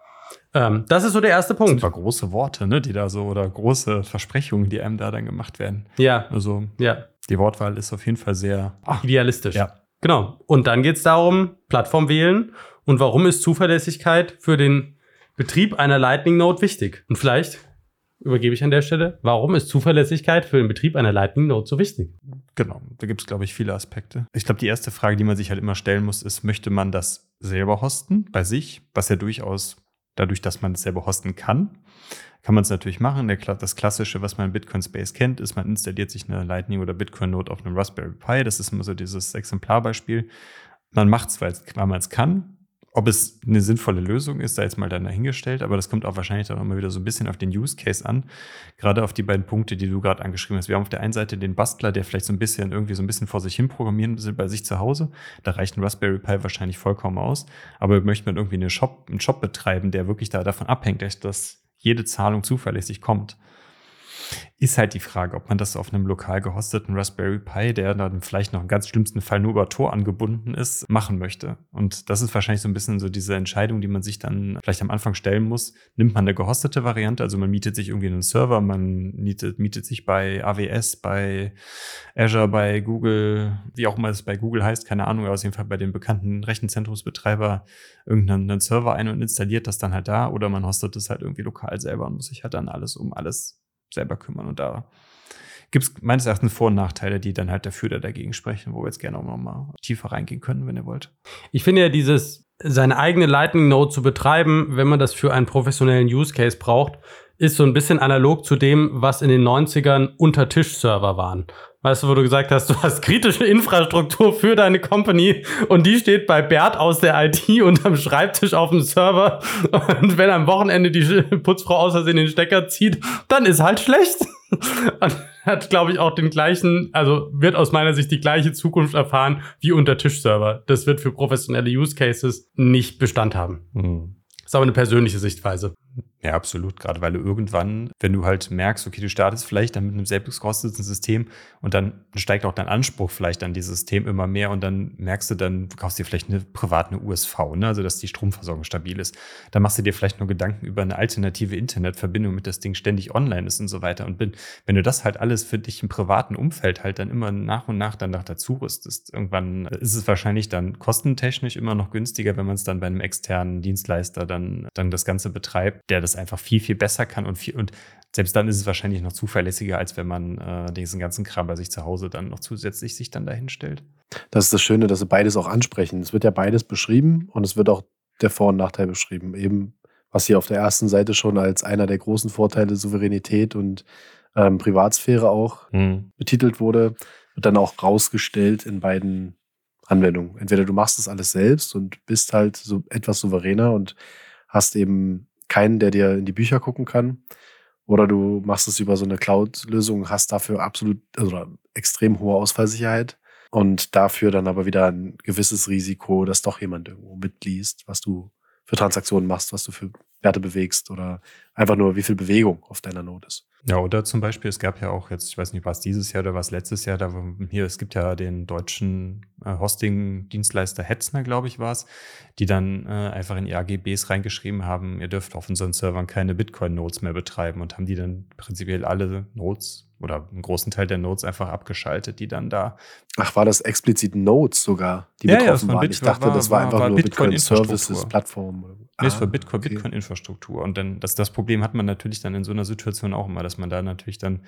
ähm, das ist so der erste Punkt. Super große Worte, ne, die da so, oder große Versprechungen, die einem da dann gemacht werden. Ja, Also ja, die Wortwahl ist auf jeden Fall sehr. idealistisch. Ja. Genau. Und dann geht es darum, Plattform wählen und warum ist Zuverlässigkeit für den Betrieb einer Lightning Node wichtig? Und vielleicht übergebe ich an der Stelle, warum ist Zuverlässigkeit für den Betrieb einer Lightning Node so wichtig? Genau, da gibt es, glaube ich, viele Aspekte. Ich glaube, die erste Frage, die man sich halt immer stellen muss, ist, möchte man das selber hosten bei sich, was ja durchaus dadurch, dass man es selber hosten kann, kann man es natürlich machen. Der, das Klassische, was man in Bitcoin Space kennt, ist, man installiert sich eine Lightning oder Bitcoin Node auf einem Raspberry Pi. Das ist immer so dieses Exemplarbeispiel. Man macht es, weil weil man es kann. Ob es eine sinnvolle Lösung ist, sei jetzt mal dann dahingestellt, aber das kommt auch wahrscheinlich dann mal wieder so ein bisschen auf den Use Case an. Gerade auf die beiden Punkte, die du gerade angeschrieben hast. Wir haben auf der einen Seite den Bastler, der vielleicht so ein bisschen irgendwie so ein bisschen vor sich hin programmieren will bei sich zu Hause. Da reicht ein Raspberry Pi wahrscheinlich vollkommen aus. Aber möchte man irgendwie eine Shop, einen Shop betreiben, der wirklich da davon abhängt, dass jede Zahlung zuverlässig kommt. Ist halt die Frage, ob man das auf einem lokal gehosteten Raspberry Pi, der dann vielleicht noch im ganz schlimmsten Fall nur über Tor angebunden ist, machen möchte. Und das ist wahrscheinlich so ein bisschen so diese Entscheidung, die man sich dann vielleicht am Anfang stellen muss. Nimmt man eine gehostete Variante, also man mietet sich irgendwie einen Server, man mietet, mietet sich bei AWS, bei Azure, bei Google, wie auch immer es bei Google heißt, keine Ahnung, aber auf jeden Fall bei den bekannten Rechenzentrumsbetreiber irgendeinen Server ein und installiert das dann halt da oder man hostet es halt irgendwie lokal selber und muss sich halt dann alles um alles selber kümmern. Und da gibt es meines Erachtens Vor- und Nachteile, die dann halt dafür oder dagegen sprechen, wo wir jetzt gerne auch noch mal tiefer reingehen können, wenn ihr wollt. Ich finde ja dieses, seine eigene Lightning Node zu betreiben, wenn man das für einen professionellen Use Case braucht, ist so ein bisschen analog zu dem, was in den 90ern Untertisch-Server waren. Weißt du, wo du gesagt hast, du hast kritische Infrastruktur für deine Company und die steht bei Bert aus der IT <laughs> unterm Schreibtisch auf dem Server und wenn am Wochenende die Putzfrau aus Versehen den Stecker zieht, dann ist halt schlecht. <laughs> Und hat, glaube ich, auch den gleichen, also wird aus meiner Sicht die gleiche Zukunft erfahren wie Untertisch-Server. Das wird für professionelle Use Cases nicht Bestand haben. ist aber eine persönliche Sichtweise. Ja, absolut. Gerade weil du irgendwann, wenn du halt merkst, okay, du startest vielleicht dann mit einem selbstgehosteten System und dann steigt auch dein Anspruch vielleicht an dieses System immer mehr und dann merkst du dann, du kaufst dir vielleicht eine private USV, ne? also dass die Stromversorgung stabil ist. Dann machst du dir vielleicht nur Gedanken über eine alternative Internetverbindung, mit das Ding ständig online ist und so weiter. Und bin, wenn du das halt alles für dich im privaten Umfeld halt dann immer nach und nach dann dazu rüstest, irgendwann ist es wahrscheinlich dann kostentechnisch immer noch günstiger, wenn man es dann bei einem externen Dienstleister dann, dann das Ganze betreibt, der das einfach viel, viel besser kann und viel, und selbst dann ist es wahrscheinlich noch zuverlässiger, als wenn man äh, diesen ganzen Kram bei sich zu Hause dann noch zusätzlich sich dann dahin stellt. Das ist das Schöne, dass sie beides auch ansprechen. Es wird ja beides beschrieben und es wird auch der Vor- und Nachteil beschrieben. Eben, was hier auf der ersten Seite schon als einer der großen Vorteile Souveränität und ähm, Privatsphäre auch betitelt wurde, wird dann auch rausgestellt in beiden Anwendungen. Entweder du machst das alles selbst und bist halt so etwas souveräner und hast eben keinen, der dir in die Bücher gucken kann. Oder du machst es über so eine Cloud-Lösung, hast dafür absolut, also extrem hohe Ausfallsicherheit und dafür dann aber wieder ein gewisses Risiko, dass doch jemand irgendwo mitliest, was du für Transaktionen machst, was du für Werte bewegst oder einfach nur, wie viel Bewegung auf deiner Node ist. Ja, oder zum Beispiel, es gab ja auch jetzt, ich weiß nicht, war es dieses Jahr oder was letztes Jahr, da hier, es gibt ja den deutschen äh, Hosting-Dienstleister Hetzner, glaube ich, war es, die dann äh, einfach in die AGBs reingeschrieben haben, ihr dürft auf unseren Servern keine Bitcoin-Nodes mehr betreiben und haben die dann prinzipiell alle Nodes oder einen großen Teil der Nodes einfach abgeschaltet, die dann da. Ach, war das explizit Nodes sogar, die Ja, ja, betroffen war waren? Bit- ich dachte, war- das war war- einfach war nur Bitcoin, Bitcoin-Infrastruktur. Services, Plattform. oder- Nee, es Ah, war Bitcoin, okay. Bitcoin-Infrastruktur. Und dann, das, das Problem hat man natürlich dann in so einer Situation auch immer, dass man da natürlich dann,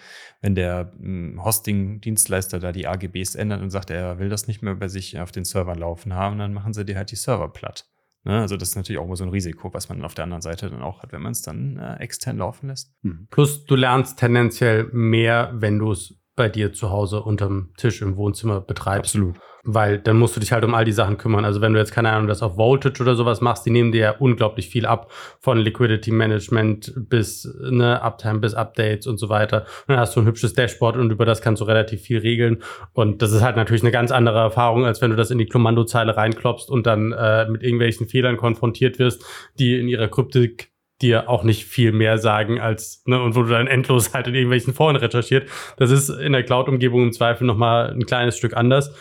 wenn der mh, Hosting-Dienstleister da die AGBs ändert und sagt, er will das nicht mehr bei sich auf den Servern laufen haben, dann machen sie dir halt die Server platt. Ne? Also das ist natürlich auch immer so ein Risiko, was man auf der anderen Seite dann auch hat, wenn man es dann äh, extern laufen lässt. Hm. Plus du lernst tendenziell mehr, wenn du es bei dir zu Hause unterm Tisch im Wohnzimmer betreibst. Absolut. Weil dann musst du dich halt um all die Sachen kümmern. Also wenn du jetzt keine Ahnung, das auf Voltage oder sowas machst, die nehmen dir ja unglaublich viel ab von Liquidity Management bis ne, Uptime bis Updates und so weiter. Und dann hast du ein hübsches Dashboard und über das kannst du relativ viel regeln. Und das ist halt natürlich eine ganz andere Erfahrung, als wenn du das in die Kommandozeile reinklopfst und dann äh, mit irgendwelchen Fehlern konfrontiert wirst, die in ihrer Kryptik dir auch nicht viel mehr sagen als, ne, und wo du dann endlos halt in irgendwelchen Foren recherchiert. Das ist in der Cloud-Umgebung im Zweifel nochmal ein kleines Stück anders.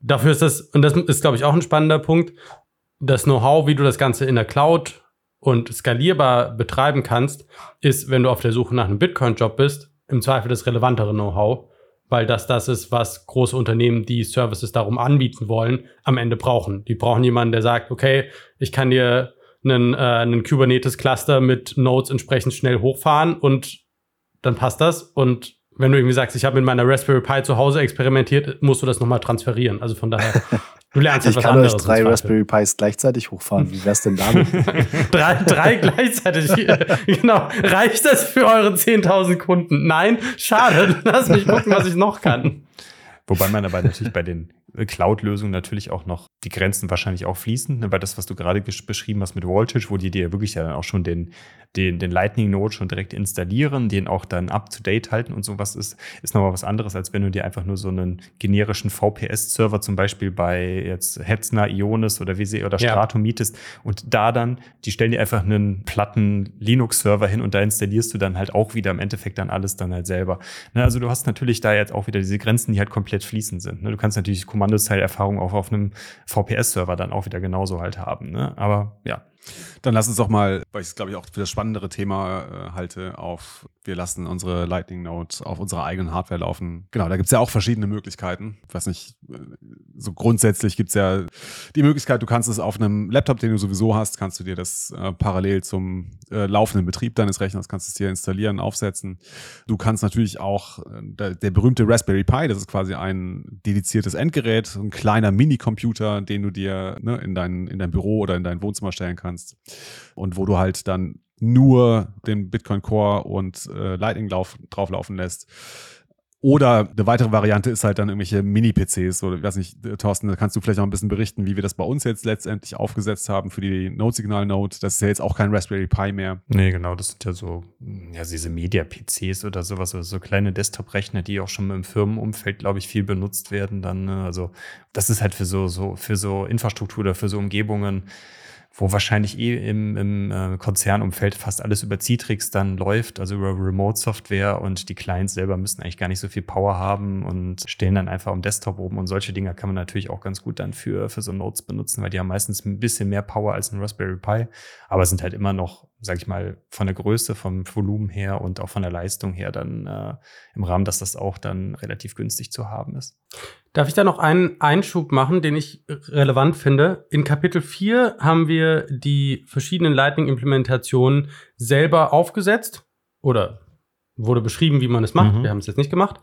Dafür ist das, und das ist, glaube ich, auch ein spannender Punkt, das Know-how, wie du das Ganze in der Cloud und skalierbar betreiben kannst, ist, wenn du auf der Suche nach einem Bitcoin-Job bist, im Zweifel das relevantere Know-how, weil das das ist, was große Unternehmen, die Services darum anbieten wollen, am Ende brauchen. Die brauchen jemanden, der sagt, okay, ich kann dir einen, äh, einen Kubernetes-Cluster mit Nodes entsprechend schnell hochfahren und dann passt das. Und wenn du irgendwie sagst, ich habe mit meiner Raspberry Pi zu Hause experimentiert, musst du das nochmal transferieren. Also von daher, du lernst Ich etwas kann anderes. euch im drei Zweifel. Raspberry Pis gleichzeitig hochfahren. Wie wär's denn damit? <laughs> drei, drei gleichzeitig. <laughs> genau. Reicht das für eure 10.000 Kunden? Nein? Schade. Lass mich gucken, was ich noch kann. Wobei man aber natürlich bei den äh, Cloud-Lösungen natürlich auch noch die Grenzen wahrscheinlich auch fließen, ne? weil das, was du gerade beschrieben hast mit Voltage, wo die dir wirklich ja dann auch schon den, den, den Lightning-Node schon direkt installieren, den auch dann up-to-date halten und sowas ist, ist nochmal was anderes, als wenn du dir einfach nur so einen generischen VPS-Server zum Beispiel bei jetzt Hetzner, Ionis oder WC oder Ja. Strato mietest und da dann, die stellen dir einfach einen platten Linux-Server hin und da installierst du dann halt auch wieder im Endeffekt dann alles dann halt selber. Ne, also du hast natürlich da jetzt auch wieder diese Grenzen, die halt komplett fließend sind. Ne? Du kannst natürlich Kommandozeilerfahrung auch auf einem VPS-Server dann auch wieder genauso halt haben. Ne? Aber ja, Dann lass uns doch mal, weil ich es glaube ich auch für das spannendere Thema äh, halte, auf wir lassen unsere Lightning Node auf unserer eigenen Hardware laufen. Genau, da gibt es ja auch verschiedene Möglichkeiten. Ich weiß nicht, äh, so grundsätzlich gibt es ja die Möglichkeit, du kannst es auf einem Laptop, den du sowieso hast, kannst du dir das äh, parallel zum äh, laufenden Betrieb deines Rechners, kannst es dir installieren, aufsetzen. Du kannst natürlich auch, äh, der, der berühmte Raspberry Pi, das ist quasi ein dediziertes Endgerät, ein kleiner Minicomputer, den du dir ne, in, dein, in dein Büro oder in dein Wohnzimmer stellen kannst. Und wo du halt dann nur den Bitcoin Core und äh, Lightning lauf, drauflaufen lässt. Oder eine weitere Variante ist halt dann irgendwelche Mini-PCs oder ich weiß nicht, äh, Thorsten, da kannst du vielleicht noch ein bisschen berichten, wie wir das bei uns jetzt letztendlich aufgesetzt haben für die Node-Signal-Node. Das ist ja jetzt auch kein Raspberry Pi mehr. nee, genau, das sind ja so, ja, diese Media-PCs oder sowas, oder so kleine Desktop-Rechner, die auch schon im Firmenumfeld, glaube ich, viel benutzt werden. Dann, ne? also das ist halt für so, so, für so Infrastruktur oder für so Umgebungen, wo wahrscheinlich eh im, im äh, Konzernumfeld fast alles über Citrix dann läuft, also über Remote-Software und die Clients selber müssen eigentlich gar nicht so viel Power haben und stehen dann einfach am Desktop oben und solche Dinge kann man natürlich auch ganz gut dann für, für so Nodes benutzen, weil die haben meistens ein bisschen mehr Power als ein Raspberry Pi, aber sind halt immer noch, sag ich mal, von der Größe, vom Volumen her und auch von der Leistung her dann äh, im Rahmen, dass das auch dann relativ günstig zu haben ist. Darf ich da noch einen Einschub machen, den ich relevant finde? In Kapitel 4 haben wir die verschiedenen Lightning-Implementationen selber aufgesetzt oder wurde beschrieben, wie man es macht. Mhm. Wir haben es jetzt nicht gemacht.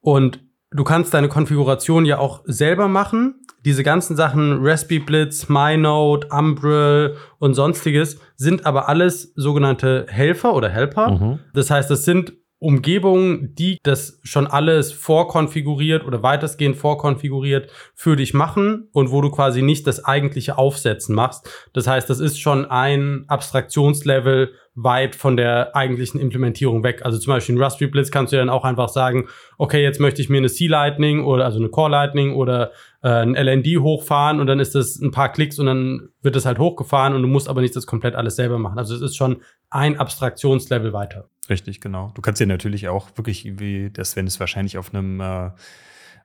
Und du kannst deine Konfiguration ja auch selber machen. Diese ganzen Sachen, Raspberry Blitz, MyNode, Umbrel und sonstiges, sind aber alles sogenannte Helfer oder Helper. Das heißt, das sind Umgebungen, die das schon alles vorkonfiguriert oder weitestgehend vorkonfiguriert für dich machen und wo du quasi nicht das eigentliche Aufsetzen machst. Das heißt, das ist schon ein Abstraktionslevel weit von der eigentlichen Implementierung weg. Also zum Beispiel in Raspberry Blitz kannst du dann auch einfach sagen, okay, jetzt möchte ich mir eine C-Lightning oder also eine Core-Lightning oder äh, ein LND hochfahren und dann ist das ein paar Klicks und dann wird das halt hochgefahren und du musst aber nicht das komplett alles selber machen. Also es ist schon ein Abstraktionslevel weiter. Richtig, genau. Du kannst dir natürlich auch wirklich, wie das, wenn es wahrscheinlich auf einem, äh,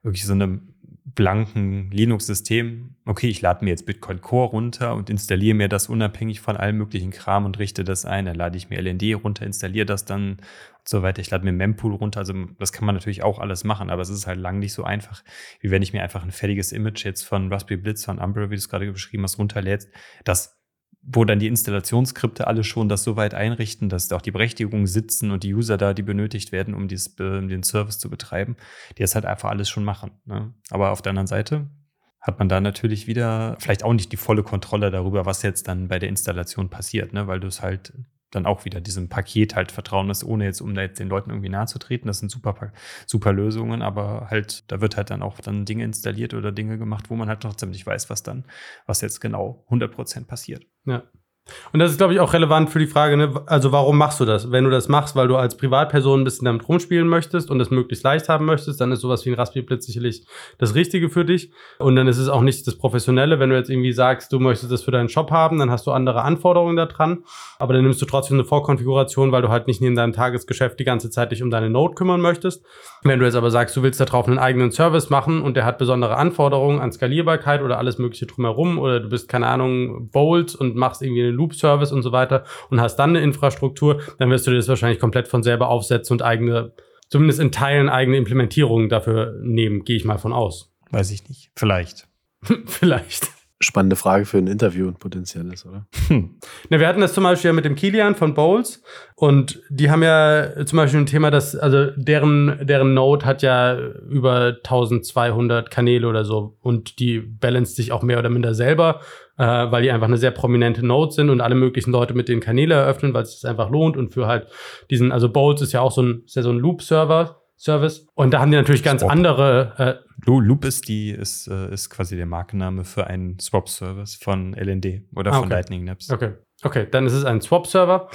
wirklich so einem blanken Linux-System, okay, ich lade mir jetzt Bitcoin Core runter und installiere mir das unabhängig von allem möglichen Kram und richte das ein. Dann lade ich mir LND runter, installiere das dann und so weiter. Ich lade mir Mempool runter. Also das kann man natürlich auch alles machen, aber es ist halt lang nicht so einfach, wie wenn ich mir einfach ein fertiges Image jetzt von Raspberry Blitz, von Umbrella, wie du es gerade beschrieben hast, runterlädst. Das wo dann die Installationsskripte alle schon das so weit einrichten, dass auch die Berechtigungen sitzen und die User da, die benötigt werden, um dieses, um den Service zu betreiben, die das halt einfach alles schon machen. Ne? Aber auf der anderen Seite hat man da natürlich wieder vielleicht auch nicht die volle Kontrolle darüber, was jetzt dann bei der Installation passiert, ne? weil du es halt dann auch wieder diesem Paket halt vertrauen musst, ohne jetzt, um da jetzt den Leuten irgendwie nahe zu treten. Das sind super, super Lösungen, aber halt, da wird halt dann auch dann Dinge installiert oder Dinge gemacht, wo man halt trotzdem nicht weiß, was dann, was jetzt genau 100% passiert. Ja. Und das ist, glaube ich, auch relevant für die Frage, ne? also warum machst du das? Wenn du das machst, weil du als Privatperson ein bisschen damit rumspielen möchtest und es möglichst leicht haben möchtest, dann ist sowas wie ein Raspberry Blitz sicherlich das Richtige für dich. Und dann ist es auch nicht das Professionelle, wenn du jetzt irgendwie sagst, du möchtest das für deinen Shop haben, dann hast du andere Anforderungen da dran. Aber dann nimmst du trotzdem eine Vorkonfiguration, weil du halt nicht in deinem Tagesgeschäft die ganze Zeit dich um deine Node kümmern möchtest. Wenn du jetzt aber sagst, du willst da drauf einen eigenen Service machen und der hat besondere Anforderungen an Skalierbarkeit oder alles Mögliche drumherum oder du bist, keine Ahnung, Bolt und machst irgendwie eine Loop-Service und so weiter und hast dann eine Infrastruktur, dann wirst du dir das wahrscheinlich komplett von selber aufsetzen und eigene, zumindest in Teilen eigene Implementierungen dafür nehmen, gehe ich mal von aus. Weiß ich nicht. Vielleicht. <laughs> Vielleicht. Spannende Frage für ein Interview und potenzielles, oder? Hm. Na, wir hatten das zum Beispiel ja mit dem Kilian von Bowles und die haben ja zum Beispiel ein Thema, dass, also deren, deren Node hat ja über 1200 Kanäle oder so und die balanced sich auch mehr oder minder selber, äh, weil die einfach eine sehr prominente Node sind und alle möglichen Leute mit den Kanäle eröffnen, weil es das einfach lohnt und für halt diesen, also Bowles ist ja auch so ein, ist ja so ein Loop-Server, Service. Und da haben die natürlich ganz Swap. andere. Äh, Loop ist die, ist, äh, ist quasi der Markenname für einen Swap-Service von LND oder Ah, von okay. Lightning Naps. okay. Okay, dann ist es ein Swap-Server.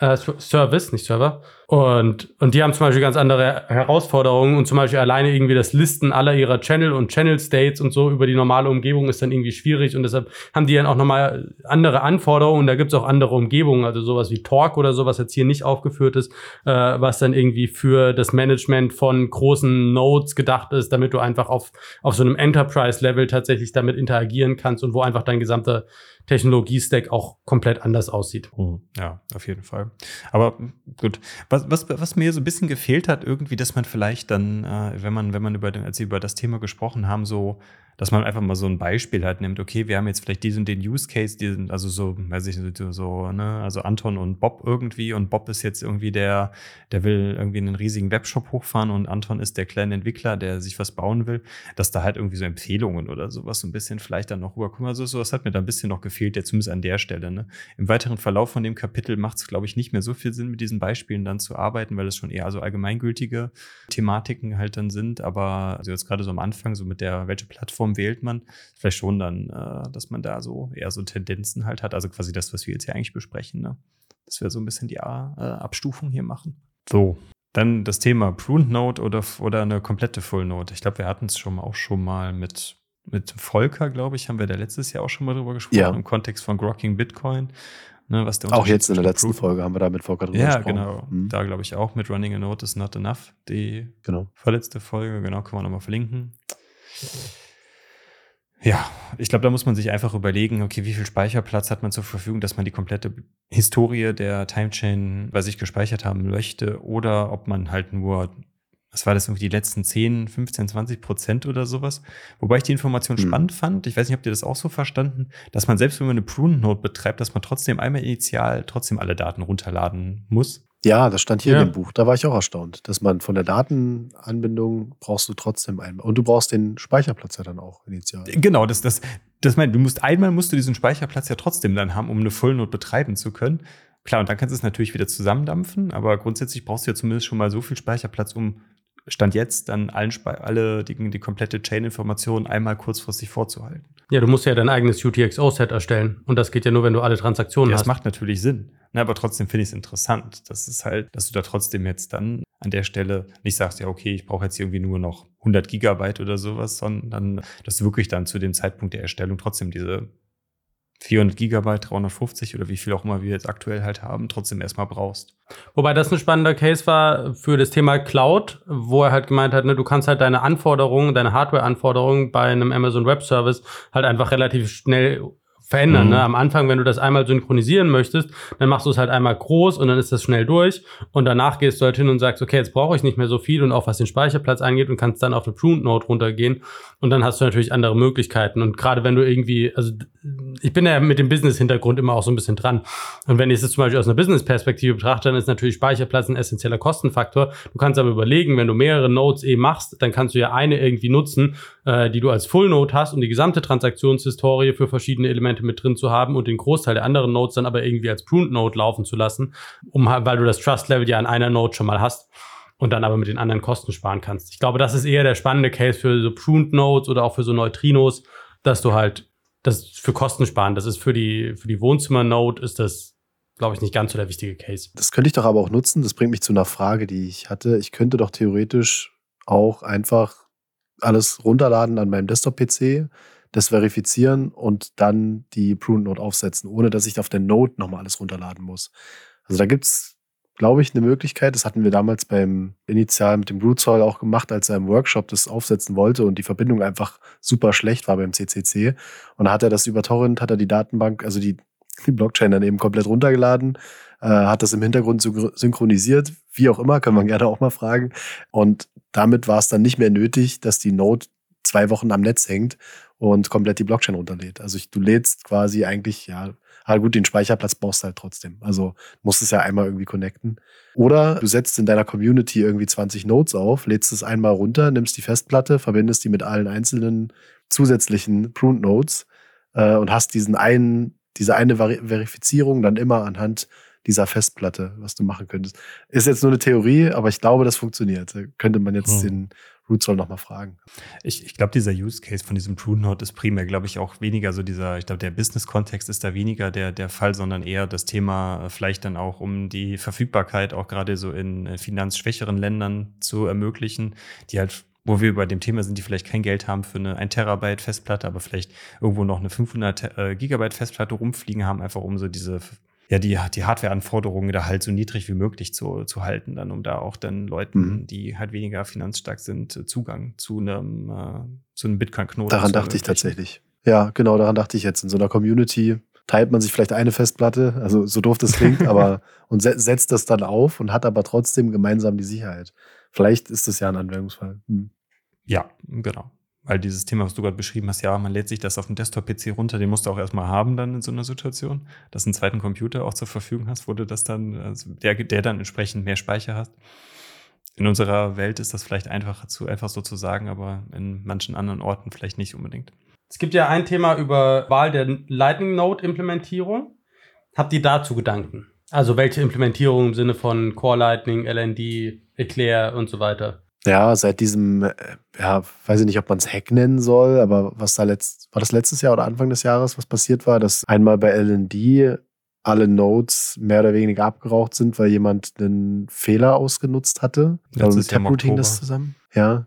Äh, Service, nicht Server. Und, und die haben zum Beispiel ganz andere Herausforderungen und zum Beispiel alleine irgendwie das Listen aller ihrer Channel und Channel States und so über die normale Umgebung ist dann irgendwie schwierig und deshalb haben die dann auch nochmal andere Anforderungen und da gibt's auch andere Umgebungen, also sowas wie Torque oder so, was jetzt hier nicht aufgeführt ist, äh, was dann irgendwie für das Management von großen Nodes gedacht ist, damit du einfach auf, auf so einem Enterprise-Level tatsächlich damit interagieren kannst und wo einfach dein gesamter Technologie-Stack auch komplett anders aussieht. Ja, auf jeden Fall. Aber gut, was, was, was mir so ein bisschen gefehlt hat, irgendwie, dass man vielleicht dann, äh, wenn man, wenn man über, den, als wir über das Thema gesprochen haben, so, dass man einfach mal so ein Beispiel halt nimmt, okay, wir haben jetzt vielleicht diesen den Use Case, diesen, also so, weiß ich nicht, so, ne, also Anton und Bob irgendwie und Bob ist jetzt irgendwie der, der will irgendwie einen riesigen Webshop hochfahren und Anton ist der kleine Entwickler, der sich was bauen will, dass da halt irgendwie so Empfehlungen oder sowas so ein bisschen vielleicht dann noch rüberkommen. Also sowas hat mir da ein bisschen noch gefehlt, jetzt zumindest an der Stelle, ne. Im weiteren Verlauf von dem Kapitel macht es, glaube ich, nicht mehr so viel Sinn, mit diesen Beispielen dann zu arbeiten, weil es schon eher so allgemeingültige Thematiken halt dann sind. Aber also jetzt gerade so am Anfang, so mit der, welche Plattform wählt man, vielleicht schon dann, äh, dass man da so eher so Tendenzen halt hat. Also quasi das, was wir jetzt hier eigentlich besprechen, ne? Dass wir so ein bisschen die äh, Abstufung hier machen. So. Dann das Thema Pruned Node oder, oder eine komplette Full Node. Ich glaube, wir hatten es schon auch schon mal mit, mit Volker, glaube ich, haben wir da letztes Jahr auch schon mal drüber gesprochen, Ja. im Kontext von Grokking Bitcoin. Ne, was der Auch jetzt in der letzten Pruned- Folge haben wir da mit Volker drüber Ja, gesprochen. genau. Mhm. Da glaube ich auch mit Running a Note is not enough. Die Genau. vorletzte Folge, genau, können wir nochmal verlinken. Ja, ich glaube, da muss man sich einfach überlegen, okay, wie viel Speicherplatz hat man zur Verfügung, dass man die komplette Historie der Timechain bei sich gespeichert haben möchte oder ob man halt nur, was war das, irgendwie die letzten 10, 15, 20 Prozent oder sowas. Wobei ich die Information Hm. spannend fand. Ich weiß nicht, habt ihr das auch so verstanden, dass man selbst wenn man eine Prune-Node betreibt, dass man trotzdem einmal initial trotzdem alle Daten runterladen muss. Ja, das stand hier Ja. in dem Buch. Da war ich auch erstaunt, dass man von der Datenanbindung brauchst du trotzdem einmal. Und du brauchst den Speicherplatz ja dann auch initial. Genau, das, das, das meint, du musst einmal musst du diesen Speicherplatz ja trotzdem dann haben, um eine Full-Node betreiben zu können. Klar, und dann kannst du es natürlich wieder zusammendampfen, aber grundsätzlich brauchst du ja zumindest schon mal so viel Speicherplatz, um Stand jetzt dann allen alle die, die komplette Chain-Information einmal kurzfristig vorzuhalten. Ja, du musst ja dein eigenes UTXO-Set erstellen. Und das geht ja nur, wenn du alle Transaktionen Ja, das hast. macht natürlich Sinn. Na, aber trotzdem finde ich es interessant. Das ist halt, dass du da trotzdem jetzt dann an der Stelle nicht sagst, ja, okay, ich brauche jetzt irgendwie nur noch 100 Gigabyte oder sowas, sondern dass du wirklich dann zu dem Zeitpunkt der Erstellung trotzdem diese 400 Gigabyte, 350 oder wie viel auch immer wir jetzt aktuell halt haben, trotzdem erstmal brauchst. Wobei das ein spannender Case war für das Thema Cloud, wo er halt gemeint hat, ne, du kannst halt deine Anforderungen, deine Hardware-Anforderungen bei einem Amazon Web Service halt einfach relativ schnell verändern. Mhm. Ne? Am Anfang, wenn du das einmal synchronisieren möchtest, dann machst du es halt einmal groß und dann ist das schnell durch. Und danach gehst du halt hin und sagst, okay, jetzt brauche ich nicht mehr so viel und auch was den Speicherplatz angeht und kannst dann auf eine Pruned Node runtergehen. Und dann hast du natürlich andere Möglichkeiten. Und gerade wenn du irgendwie, also ich bin ja mit dem Business-Hintergrund immer auch so ein bisschen dran. Und wenn ich es zum Beispiel aus einer Business-Perspektive betrachte, dann ist natürlich Speicherplatz ein essentieller Kostenfaktor. Du kannst aber überlegen, wenn du mehrere Nodes eh machst, dann kannst du ja eine irgendwie nutzen, äh, die du als Full Node hast, um die gesamte Transaktionshistorie für verschiedene Elemente mit drin zu haben und den Großteil der anderen Nodes dann aber irgendwie als Pruned Node laufen zu lassen, um weil du das Trust Level ja an einer Node schon mal hast und dann aber mit den anderen Kosten sparen kannst. Ich glaube, das ist eher der spannende Case für so Pruned Nodes oder auch für so Neutrinos, dass du halt das für Kosten sparen. Das ist für die für die Wohnzimmer Node ist das glaube ich nicht ganz so der wichtige Case. Das könnte ich doch aber auch nutzen. Das bringt mich zu einer Frage, die ich hatte. Ich könnte doch theoretisch auch einfach alles runterladen an meinem Desktop-PC, das verifizieren und dann die Prune Node aufsetzen, ohne dass ich auf der Node nochmal alles runterladen muss. Also da gibt's, glaube ich, eine Möglichkeit. Das hatten wir damals beim Initial mit dem Root Zoll auch gemacht, als er im Workshop das aufsetzen wollte und die Verbindung einfach super schlecht war beim CCC. Und da hat er das über Torrent, hat er die Datenbank, also die, die Blockchain dann eben komplett runtergeladen, äh, hat das im Hintergrund synchro- synchronisiert, wie auch immer, kann man gerne auch mal fragen. Und damit war es dann nicht mehr nötig, dass die Node zwei Wochen am Netz hängt und komplett die Blockchain runterlädt. Also ich, du lädst quasi eigentlich, ja, halt gut, den Speicherplatz brauchst du halt trotzdem. Also musst es ja einmal irgendwie connecten. Oder du setzt in deiner Community irgendwie 20 Nodes auf, lädst es einmal runter, nimmst die Festplatte, verbindest die mit allen einzelnen zusätzlichen Pruned Nodes äh, und hast diesen einen, diese eine Vari Verifizierung dann immer anhand dieser Festplatte, was du machen könntest. Ist jetzt nur eine Theorie, aber ich glaube, das funktioniert. Da könnte man jetzt Hm. den Root Zoll nochmal fragen. Ich, ich glaube, dieser Use Case von diesem Prune Node ist primär, glaube ich, auch weniger so dieser, ich glaube, der Business-Kontext ist da weniger der, der Fall, sondern eher das Thema äh, vielleicht dann auch um die Verfügbarkeit auch gerade so in äh, finanzschwächeren Ländern zu ermöglichen, die halt wo wir bei dem Thema sind, die vielleicht kein Geld haben für eine 1 Terabyte Festplatte, aber vielleicht irgendwo noch eine 500 Te- äh, Gigabyte Festplatte rumfliegen haben, einfach um so diese ja, die, die Hardware-Anforderungen da halt so niedrig wie möglich zu, zu halten, dann, um da auch dann Leuten, Mhm. die halt weniger finanzstark sind, Zugang zu einem, äh, zu einem Bitcoin-Knoten. Daran dachte ich tatsächlich. Ja, genau, daran dachte ich jetzt. In so einer Community teilt man sich vielleicht eine Festplatte, also so doof das klingt, <laughs> aber und se setzt das dann auf und hat aber trotzdem gemeinsam die Sicherheit. Vielleicht ist das ja ein Anwendungsfall. Hm. Ja, genau. Weil dieses Thema, was du gerade beschrieben hast, ja, man lädt sich das auf dem Desktop-PC runter, den musst du auch erstmal haben dann in so einer Situation, dass du einen zweiten Computer auch zur Verfügung hast, wo du das dann, also der, der dann entsprechend mehr Speicher hast. In unserer Welt ist das vielleicht einfacher zu, einfach so zu sagen, aber in manchen anderen Orten vielleicht nicht unbedingt. Es gibt ja ein Thema über Wahl der Lightning Node Implementierung. Habt ihr dazu Gedanken? Also welche Implementierung im Sinne von Core Lightning, LND, Eclair und so weiter? Ja, seit diesem, äh, ja, weiß ich nicht, ob man es Hack nennen soll, aber was da letzt, war das letztes Jahr oder Anfang des Jahres, was passiert war, dass einmal bei LND alle Nodes mehr oder weniger abgeraucht sind, weil jemand einen Fehler ausgenutzt hatte. Letztes mit im Taproot hing das zusammen. Ja.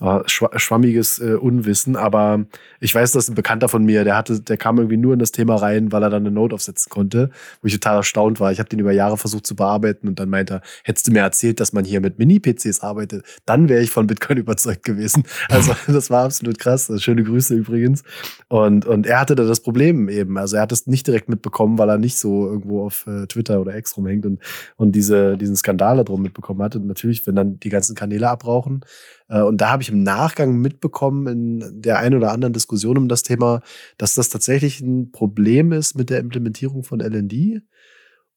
Schwa- schwammiges äh, Unwissen, aber ich weiß, dass ein Bekannter von mir, der hatte, der kam irgendwie nur in das Thema rein, weil er dann eine Note aufsetzen konnte, wo ich total erstaunt war. Ich habe den über Jahre versucht zu bearbeiten und dann meinte er, hättest du mir erzählt, dass man hier mit Mini-PCs arbeitet, dann wäre ich von Bitcoin <laughs> überzeugt gewesen. Also <laughs> das war absolut krass. Also, schöne Grüße übrigens. Und, und er hatte da das Problem eben. Also er hat es nicht direkt mitbekommen, weil er nicht so irgendwo auf äh, Twitter oder X rumhängt und, und diese, diesen Skandal da drum mitbekommen hat. Und natürlich, wenn dann die ganzen Kanäle abrauchen. Äh, und da habe ich im Nachgang mitbekommen, in der einen oder anderen Diskussion um das Thema, dass das tatsächlich ein Problem ist mit der Implementierung von LND.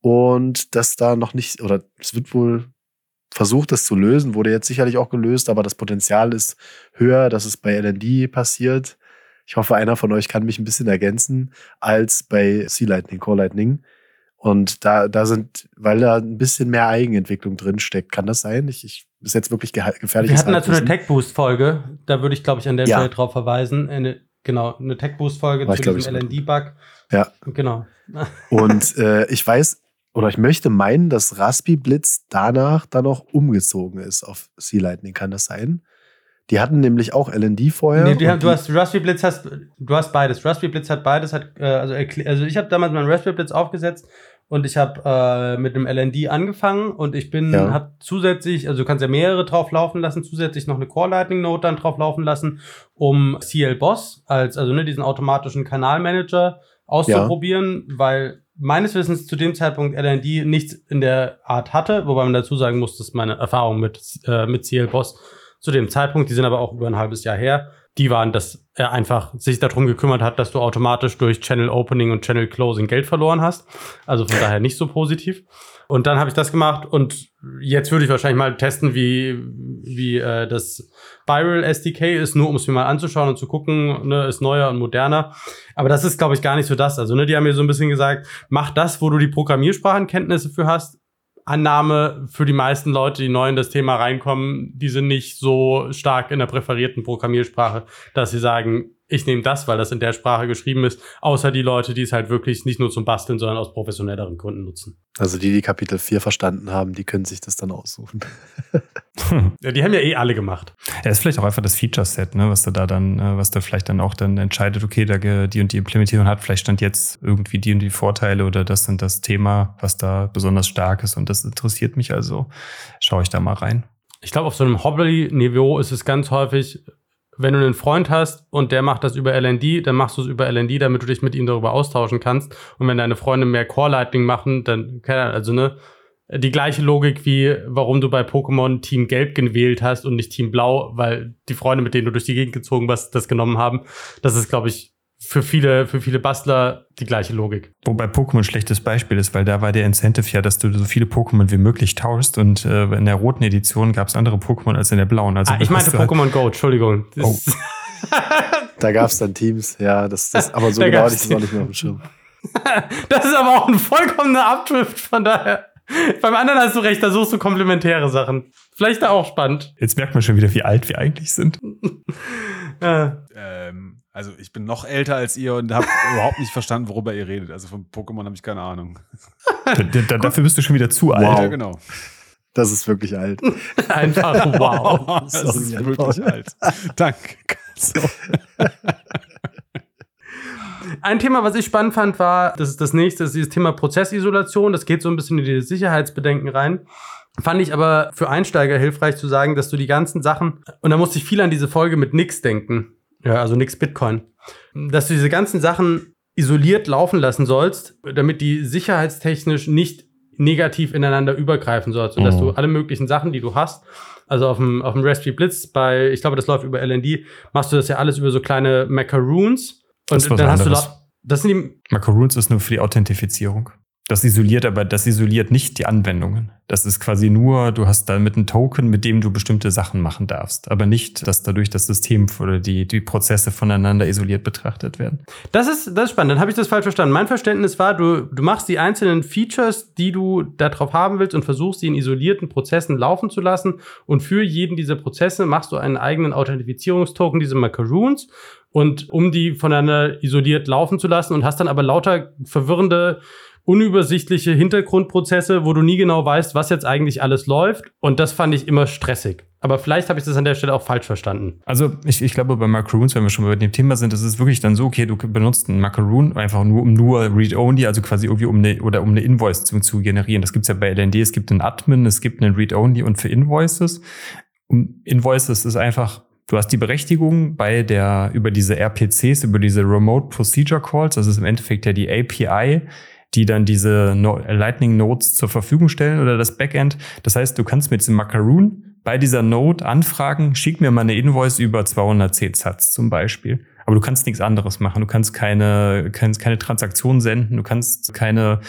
Und dass da noch nicht, oder es wird wohl versucht, das zu lösen, wurde jetzt sicherlich auch gelöst, aber das Potenzial ist höher, dass es bei LND passiert. Ich hoffe, einer von euch kann mich ein bisschen ergänzen, als bei Sea Lightning, Core Lightning. Und da, da sind, weil da ein bisschen mehr Eigenentwicklung drin steckt, kann das sein? Ich, ich ist jetzt wirklich gefährlich. Wir hatten dazu eine Tech Boost Folge. Da würde ich, glaube ich, an der Ja. Stelle drauf verweisen. Eine, genau, eine Tech Boost Folge War zu ich, diesem ich, LND-Bug. Ja. Genau. Und <laughs> äh, ich weiß oder ich möchte meinen, dass Raspi Blitz danach dann auch umgezogen ist auf Sea Lightning. Kann das sein? Die hatten nämlich auch LND vorher. Nee, die haben, du hast Raspberry Blitz hast du hast beides. Raspberry Blitz hat beides. Hat, äh, also, also ich habe damals meinen Raspberry Blitz aufgesetzt und ich habe äh, mit einem LND angefangen und ich bin Ja. habe zusätzlich, also du kannst ja mehrere drauf laufen lassen, zusätzlich noch eine Core Lightning Node dann drauf laufen lassen, um CL Boss als also ne diesen automatischen Kanalmanager auszuprobieren, weil meines Wissens zu dem Zeitpunkt LND nichts in der Art hatte, wobei man dazu sagen muss, dass meine Erfahrung mit äh, mit CL Boss zu dem Zeitpunkt, die sind aber auch über ein halbes Jahr her, die waren, dass er einfach sich darum gekümmert hat, dass du automatisch durch Channel Opening und Channel Closing Geld verloren hast. Also von <laughs> daher nicht so positiv. Und dann habe ich das gemacht und jetzt würde ich wahrscheinlich mal testen, wie, wie äh, das Spiral SDK ist, nur um es mir mal anzuschauen und zu gucken, ne, ist neuer und moderner. Aber das ist, glaube ich, gar nicht so das. Also, ne, die haben mir so ein bisschen gesagt, mach das, wo du die Programmiersprachenkenntnisse für hast. Annahme für die meisten Leute, die neu in das Thema reinkommen, die sind nicht so stark in der präferierten Programmiersprache, dass sie sagen, ich nehme das, weil das in der Sprache geschrieben ist, außer die Leute, die es halt wirklich nicht nur zum Basteln, sondern aus professionelleren Gründen nutzen. Also die, die Kapitel 4 verstanden haben, die können sich das dann aussuchen. <laughs> Ja, die haben ja eh alle gemacht. Ja, ist vielleicht auch einfach das Feature-Set, ne, was da da dann, äh, was da vielleicht dann auch dann entscheidet, okay, da die und die Implementierung hat vielleicht stand jetzt irgendwie die und die Vorteile oder das sind das Thema, was da besonders stark ist und das interessiert mich also. Schaue ich da mal rein. Ich glaube, auf so einem Hobby-Niveau ist es ganz häufig, wenn du einen Freund hast und der macht das über LND, dann machst du es über LND, damit du dich mit ihm darüber austauschen kannst. Und wenn deine Freunde mehr Core Lightning machen, dann, also ne, die gleiche Logik wie, warum du bei Pokémon Team Gelb gewählt hast und nicht Team Blau, weil die Freunde, mit denen du durch die Gegend gezogen bist, das genommen haben. Das ist, glaube ich, für viele, für viele Bastler die gleiche Logik. Wobei Pokémon ein schlechtes Beispiel ist, weil da war der Incentive ja, dass du so viele Pokémon wie möglich tauschst und äh, in der roten Edition gab es andere Pokémon als in der blauen. Also ah, ich meinte halt- Pokémon Go, Entschuldigung. Oh. ist- Da gab es dann Teams, ja, das, das aber so <laughs> Da genau ich das auch nicht mehr auf dem Schirm. <laughs> Das ist aber auch ein vollkommener Abdrift, von daher. Beim anderen hast du recht, da suchst du komplementäre Sachen. Vielleicht da auch spannend. Jetzt merkt man schon wieder, wie alt wir eigentlich sind. <laughs> Ja. Ähm, also ich bin noch älter als ihr und habe <laughs> überhaupt nicht verstanden, worüber ihr redet. Also von Pokémon habe ich keine Ahnung. <laughs> Da, da, dafür bist du schon wieder zu alt. Wow. Ja, genau. Das ist wirklich alt. <laughs> Einfach wow. das Sorry, ist wirklich alt. Danke. Ein Thema, was ich spannend fand, war, das ist das nächste, ist dieses Thema Prozessisolation. Das geht so ein bisschen in die Sicherheitsbedenken rein. Fand ich aber für Einsteiger hilfreich zu sagen, dass du die ganzen Sachen, und da musste ich viel an diese Folge mit Nix denken. Ja, also Nix Bitcoin. Dass du diese ganzen Sachen isoliert laufen lassen sollst, damit die sicherheitstechnisch nicht negativ ineinander übergreifen sollst. Und dass Mhm. du alle möglichen Sachen, die du hast, also auf dem, auf dem Raspberry Blitz bei, ich glaube, das läuft über LND, machst du das ja alles über so kleine Macaroons. Und Das dann hast du anderes. da, das sind die, Macaroons ist nur für die Authentifizierung. Das isoliert aber, das isoliert nicht die Anwendungen. Das ist quasi nur, du hast damit einen Token, mit dem du bestimmte Sachen machen darfst. Aber nicht, dass dadurch das System oder die, die Prozesse voneinander isoliert betrachtet werden. Das ist, das ist spannend. Dann habe ich das falsch verstanden. Mein Verständnis war, du, du machst die einzelnen Features, die du da drauf haben willst und versuchst, sie in isolierten Prozessen laufen zu lassen. Und für jeden dieser Prozesse machst du einen eigenen Authentifizierungstoken, diese Macaroons. Und um die voneinander isoliert laufen zu lassen und hast dann aber lauter verwirrende, unübersichtliche Hintergrundprozesse, wo du nie genau weißt, was jetzt eigentlich alles läuft. Und das fand ich immer stressig. Aber vielleicht habe ich das an der Stelle auch falsch verstanden. Also ich, ich glaube, bei Macaroons, wenn wir schon bei dem Thema sind, ist es wirklich dann so, okay, du benutzt einen Macaroon einfach nur, um nur Read-Only, also quasi irgendwie um eine, oder um eine Invoice zu, zu generieren. Das gibt's ja bei LND, es gibt einen Admin, es gibt einen Read-Only und für Invoices. Um Invoices ist einfach, du hast die Berechtigung bei der, über diese RPCs, über diese Remote Procedure Calls, das ist im Endeffekt ja die API, die dann diese Lightning Nodes zur Verfügung stellen oder das Backend. Das heißt, du kannst mit diesem Macaroon bei dieser Node anfragen, schick mir mal eine Invoice über 210 Satz zum Beispiel. Aber du kannst nichts anderes machen. Du kannst keine, kannst keine Transaktion senden, du kannst keine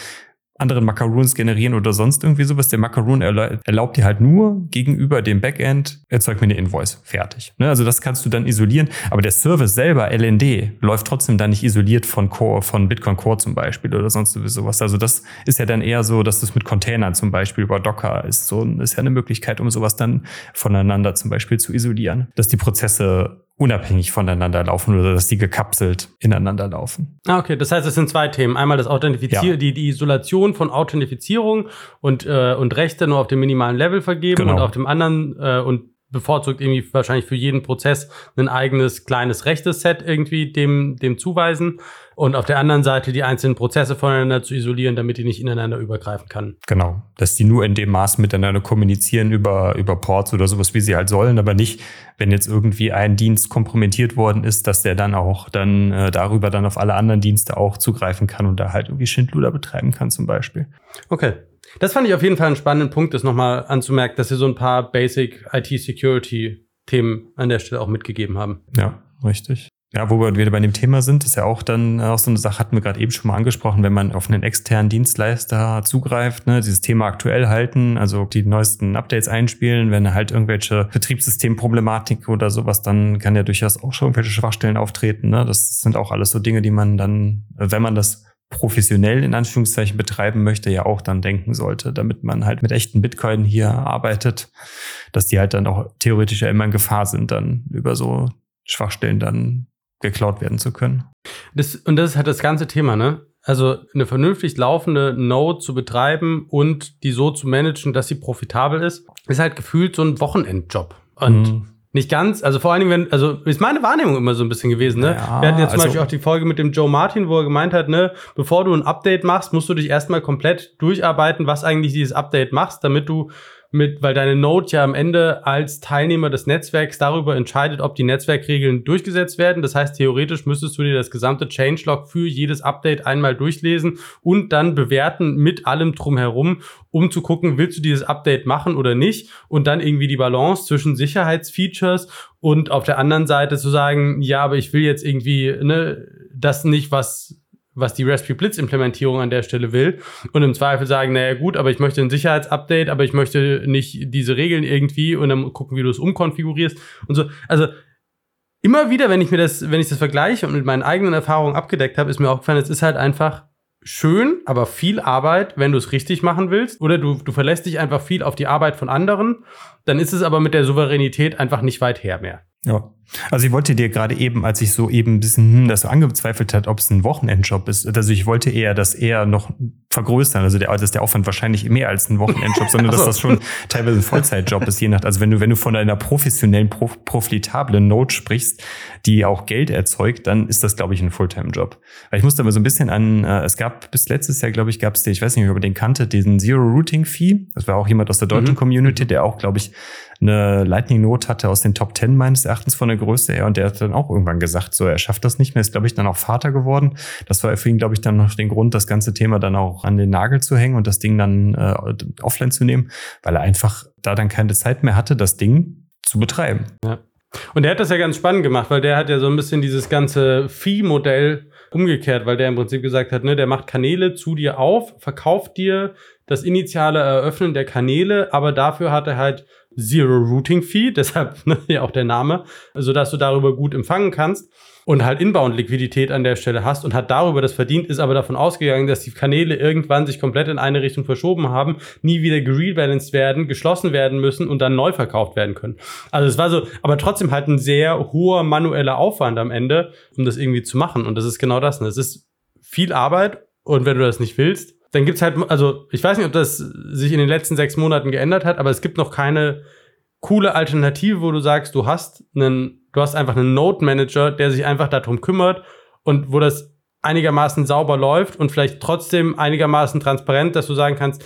anderen Macaroons generieren oder sonst irgendwie sowas. Der Macaroon erla erlaubt dir halt nur gegenüber dem Backend, erzeug mir eine Invoice. Fertig. Ne? Also das kannst du dann isolieren. Aber der Service selber, LND, läuft trotzdem dann nicht isoliert von Core, von Bitcoin Core zum Beispiel oder sonst sowas. Also das ist ja dann eher so, dass es mit Containern zum Beispiel über Docker ist. So ist ja eine Möglichkeit, um sowas dann voneinander zum Beispiel zu isolieren. Dass die Prozesse unabhängig voneinander laufen oder dass die gekapselt ineinander laufen. Ah, okay. Das heißt, es sind zwei Themen. Einmal das Authentifizieren, Ja. die, die Isolation von Authentifizierung und, äh, und Rechte nur auf dem minimalen Level vergeben Genau. und auf dem anderen äh, und bevorzugt irgendwie wahrscheinlich für jeden Prozess ein eigenes kleines rechtes Set irgendwie dem, dem zuweisen und auf der anderen Seite die einzelnen Prozesse voneinander zu isolieren, damit die nicht ineinander übergreifen kann. Genau, dass die nur in dem Maß miteinander kommunizieren über, über Ports oder sowas, wie sie halt sollen, aber nicht, wenn jetzt irgendwie ein Dienst kompromittiert worden ist, dass der dann auch dann äh, darüber dann auf alle anderen Dienste auch zugreifen kann und da halt irgendwie Schindluder betreiben kann zum Beispiel. Okay. Das fand ich auf jeden Fall einen spannenden Punkt, das nochmal anzumerken, dass sie so ein paar Basic IT-Security-Themen an der Stelle auch mitgegeben haben. Ja, richtig. Ja, wo wir wieder bei dem Thema sind, ist ja auch dann auch so eine Sache, hatten wir gerade eben schon mal angesprochen, wenn man auf einen externen Dienstleister zugreift, ne, dieses Thema aktuell halten, also die neuesten Updates einspielen, wenn halt irgendwelche Betriebssystemproblematik oder sowas, dann kann ja durchaus auch schon irgendwelche Schwachstellen auftreten. Ne? Das sind auch alles so Dinge, die man dann, wenn man das professionell in Anführungszeichen betreiben möchte, ja auch dann denken sollte, damit man halt mit echten Bitcoin hier arbeitet, dass die halt dann auch theoretisch ja immer in Gefahr sind, dann über so Schwachstellen dann geklaut werden zu können. Das, und das ist halt das ganze Thema, ne? Also eine vernünftig laufende Node zu betreiben und die so zu managen, dass sie profitabel ist, ist halt gefühlt so ein Wochenendjob. Und mhm. Nicht ganz, also vor allen Dingen, wenn, also ist meine Wahrnehmung immer so ein bisschen gewesen, ne? Ja, Wir hatten jetzt zum also Beispiel auch die Folge mit dem Joe Martin, wo er gemeint hat, ne, bevor du ein Update machst, musst du dich erstmal komplett durcharbeiten, was eigentlich dieses Update machst, damit du mit, weil deine Node ja am Ende als Teilnehmer des Netzwerks darüber entscheidet, ob die Netzwerkregeln durchgesetzt werden. Das heißt, theoretisch müsstest du dir das gesamte Changelog für jedes Update einmal durchlesen und dann bewerten mit allem drumherum, um zu gucken, willst du dieses Update machen oder nicht und dann irgendwie die Balance zwischen Sicherheitsfeatures und auf der anderen Seite zu sagen, ja, aber ich will jetzt irgendwie ne, das nicht, was was die Raspberry Blitz Implementierung an der Stelle will und im Zweifel sagen, naja gut, aber ich möchte ein Sicherheitsupdate, aber ich möchte nicht diese Regeln irgendwie und dann gucken, wie du es umkonfigurierst und so. Also immer wieder, wenn ich mir das, wenn ich das vergleiche und mit meinen eigenen Erfahrungen abgedeckt habe, ist mir aufgefallen, es ist halt einfach schön, aber viel Arbeit, wenn du es richtig machen willst. Oder du, du verlässt dich einfach viel auf die Arbeit von anderen. Dann ist es aber mit der Souveränität einfach nicht weit her mehr. Ja. Also ich wollte dir gerade eben, als ich so eben ein bisschen hm, das so angezweifelt hat, ob es ein Wochenendjob ist, also ich wollte eher das eher noch vergrößern, also der, dass der Aufwand wahrscheinlich mehr als ein Wochenendjob, <laughs> sondern dass das schon teilweise ein Vollzeitjob ist, je nach, also wenn du, wenn du von einer professionellen, prof, profitablen Note sprichst, die auch Geld erzeugt, dann ist das, glaube ich, ein Fulltime-Job. Weil ich musste aber so ein bisschen an, äh, es gab bis letztes Jahr, glaube ich, gab es den, ich weiß nicht, ob ihr den kannte, diesen Zero Routing Fee. Das war auch jemand aus der deutschen mhm. Community, der auch, glaube ich, eine Lightning Note hatte aus den Top 10 meines Erachtens von der Größe her und der hat dann auch irgendwann gesagt, so er schafft das nicht mehr, ist glaube ich dann auch Vater geworden. Das war für ihn glaube ich dann noch den Grund, das ganze Thema dann auch an den Nagel zu hängen und das Ding dann äh, offline zu nehmen, weil er einfach da dann keine Zeit mehr hatte, das Ding zu betreiben. Ja. Und der hat das ja ganz spannend gemacht, weil der hat ja so ein bisschen dieses ganze Fee-Modell umgekehrt, weil der im Prinzip gesagt hat, ne, der macht Kanäle zu dir auf, verkauft dir das initiale Eröffnen der Kanäle, aber dafür hat er halt Zero Routing Fee, <laughs> deshalb ne, ja auch der Name, sodass du darüber gut empfangen kannst und halt Inbound-Liquidität an der Stelle hast und hat darüber das verdient, ist aber davon ausgegangen, dass die Kanäle irgendwann sich komplett in eine Richtung verschoben haben, nie wieder gerebalanced werden, geschlossen werden müssen und dann neu verkauft werden können. Also es war so, aber trotzdem halt ein sehr hoher manueller Aufwand am Ende, um das irgendwie zu machen. Und das ist genau das. Es ist viel Arbeit und wenn du das nicht willst, dann gibt's halt, also ich weiß nicht, ob das sich in den letzten sechs Monaten geändert hat, aber es gibt noch keine coole Alternative, wo du sagst, du hast einen, du hast einfach einen Node Manager, der sich einfach darum kümmert und wo das einigermaßen sauber läuft und vielleicht trotzdem einigermaßen transparent, dass du sagen kannst,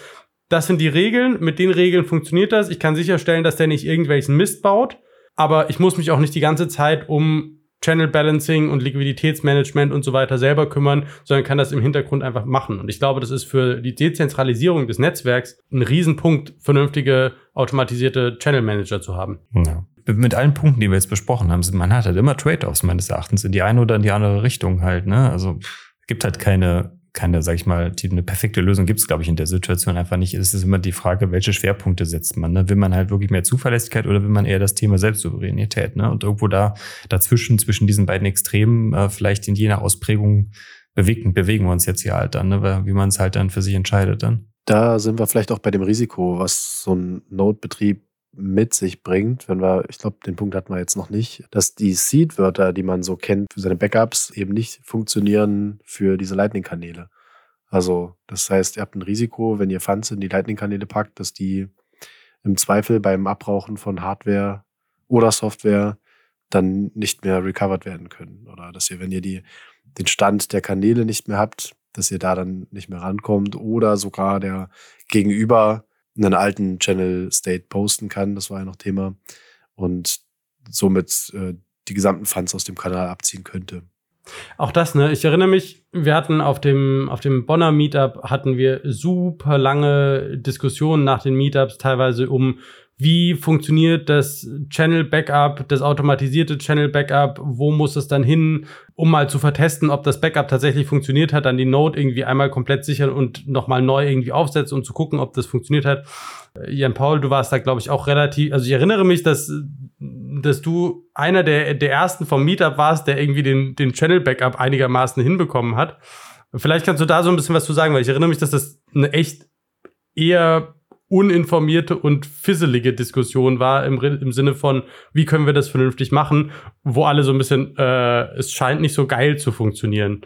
das sind die Regeln, mit den Regeln funktioniert das. Ich kann sicherstellen, dass der nicht irgendwelchen Mist baut, aber ich muss mich auch nicht die ganze Zeit um Channel Balancing und Liquiditätsmanagement und so weiter selber kümmern, sondern kann das im Hintergrund einfach machen. Und ich glaube, das ist für die Dezentralisierung des Netzwerks ein Riesenpunkt, vernünftige automatisierte Channel Manager zu haben. Ja. Mit allen Punkten, die wir jetzt besprochen haben, man hat halt immer Trade-offs meines Erachtens in die eine oder in die andere Richtung halt. Ne? Also gibt halt keine keine, sag ich mal, die, eine perfekte Lösung gibt es, glaube ich, in der Situation einfach nicht. Es ist immer die Frage, welche Schwerpunkte setzt man. Ne? Will man halt wirklich mehr Zuverlässigkeit oder will man eher das Thema Selbstsouveränität? Ne? Und irgendwo da dazwischen, zwischen diesen beiden Extremen, äh, vielleicht in jener Ausprägung bewegen, bewegen wir uns jetzt hier halt dann, ne? wie man es halt dann für sich entscheidet dann. Da sind wir vielleicht auch bei dem Risiko, was so ein Node-Betrieb mit sich bringt, wenn wir, ich glaube, den Punkt hatten wir jetzt noch nicht, dass die Seed-Wörter, die man so kennt für seine Backups, eben nicht funktionieren für diese Lightning-Kanäle. Also, das heißt, ihr habt ein Risiko, wenn ihr Funds in die Lightning-Kanäle packt, dass die im Zweifel beim Abrauchen von Hardware oder Software dann nicht mehr recovered werden können. Oder dass ihr, wenn ihr die, den Stand der Kanäle nicht mehr habt, dass ihr da dann nicht mehr rankommt oder sogar der Gegenüber einen alten Channel State posten kann. Das war ja noch Thema. Und somit äh, die gesamten Funds aus dem Kanal abziehen könnte. Auch das, ne? Ich erinnere mich, wir hatten auf dem, auf dem Bonner Meetup hatten wir super lange Diskussionen nach den Meetups, teilweise um wie funktioniert das Channel Backup, das automatisierte Channel Backup, wo muss es dann hin, um mal zu vertesten, ob das Backup tatsächlich funktioniert hat, dann die Node irgendwie einmal komplett sichern und nochmal neu irgendwie aufsetzen und zu gucken, ob das funktioniert hat. Äh, Jan Paul, du warst da, glaube ich, auch relativ, also ich erinnere mich, dass, dass du einer der, der ersten vom Meetup warst, der irgendwie den, den Channel Backup einigermaßen hinbekommen hat. Vielleicht kannst du da so ein bisschen was zu sagen, weil ich erinnere mich, dass das eine echt eher uninformierte und fisselige Diskussion war im, im Sinne von, wie können wir das vernünftig machen, wo alle so ein bisschen, äh, es scheint nicht so geil zu funktionieren,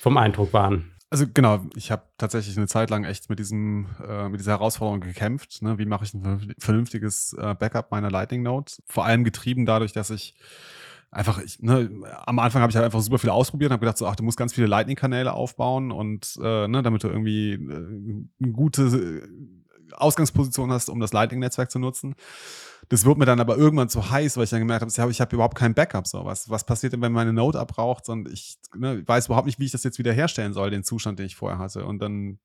vom Eindruck waren. Also genau, ich habe tatsächlich eine Zeit lang echt mit diesem, äh, mit dieser Herausforderung gekämpft. Ne? Wie mache ich ein vernünftiges äh, Backup meiner Lightning Note? Vor allem getrieben dadurch, dass ich einfach, ich, ne, am Anfang habe ich halt einfach super viel ausprobiert und habe gedacht, so, ach, du musst ganz viele Lightning-Kanäle aufbauen und äh, ne, damit du irgendwie äh, eine gute Ausgangsposition hast, um das Lightning-Netzwerk zu nutzen. Das wird mir dann aber irgendwann zu heiß, weil ich dann gemerkt habe, ich habe überhaupt kein Backup. So. Was, was passiert denn, wenn meine Node abraucht? Und ich ne, weiß überhaupt nicht, wie ich das jetzt wieder soll, den Zustand, den ich vorher hatte. Und dann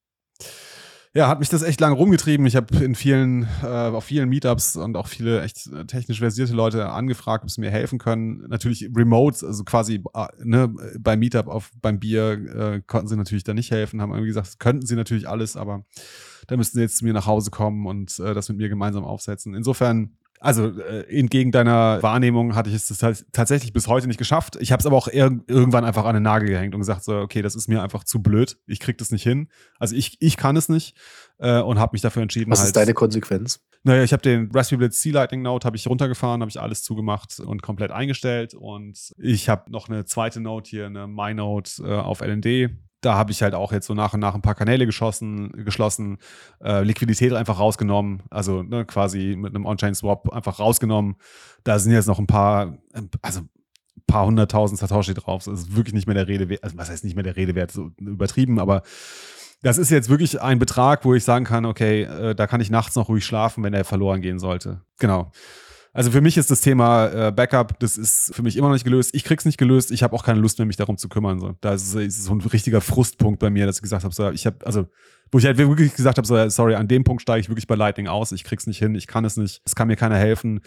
ja, hat mich das echt lange rumgetrieben. Ich habe in vielen, äh, auf vielen Meetups und auch viele echt technisch versierte Leute angefragt, ob sie mir helfen können. Natürlich remote, also quasi äh, ne, beim Meetup auf beim Bier äh, konnten sie natürlich da nicht helfen, haben irgendwie gesagt, könnten sie natürlich alles, aber da müssten sie jetzt zu mir nach Hause kommen und äh, das mit mir gemeinsam aufsetzen. Insofern also äh, entgegen deiner Wahrnehmung hatte ich es tatsächlich bis heute nicht geschafft. Ich habe es aber auch ir irgendwann einfach an den Nagel gehängt und gesagt so, okay, das ist mir einfach zu blöd. Ich krieg das nicht hin. Also ich, ich kann es nicht äh, und habe mich dafür entschieden. Was halt, ist deine Konsequenz? Naja, ich habe den Raspberry Blitz C Lightning Note habe ich runtergefahren, habe ich alles zugemacht und komplett eingestellt und ich habe noch eine zweite Note hier, eine MyNote äh, auf LND da habe ich halt auch jetzt so nach und nach ein paar Kanäle geschossen, geschlossen, äh, Liquidität einfach rausgenommen, also ne, quasi mit einem On-Chain-Swap einfach rausgenommen. Da sind jetzt noch ein paar, also ein paar hunderttausend Satoshi drauf. Das ist wirklich nicht mehr der Rede wert. Also was heißt nicht mehr der Rede wert, so übertrieben, aber das ist jetzt wirklich ein Betrag, wo ich sagen kann, okay, äh, da kann ich nachts noch ruhig schlafen, wenn er verloren gehen sollte. Genau. Also für mich ist das Thema äh, Backup, das ist für mich immer noch nicht gelöst. Ich krieg's nicht gelöst. Ich habe auch keine Lust mehr, mich darum zu kümmern. So. Da ist, ist so ein richtiger Frustpunkt bei mir, dass ich gesagt habe, so, ich habe, also wo ich halt wirklich gesagt habe, so, sorry, an dem Punkt steige ich wirklich bei Lightning aus. Ich krieg's nicht hin, ich kann es nicht, es kann mir keiner helfen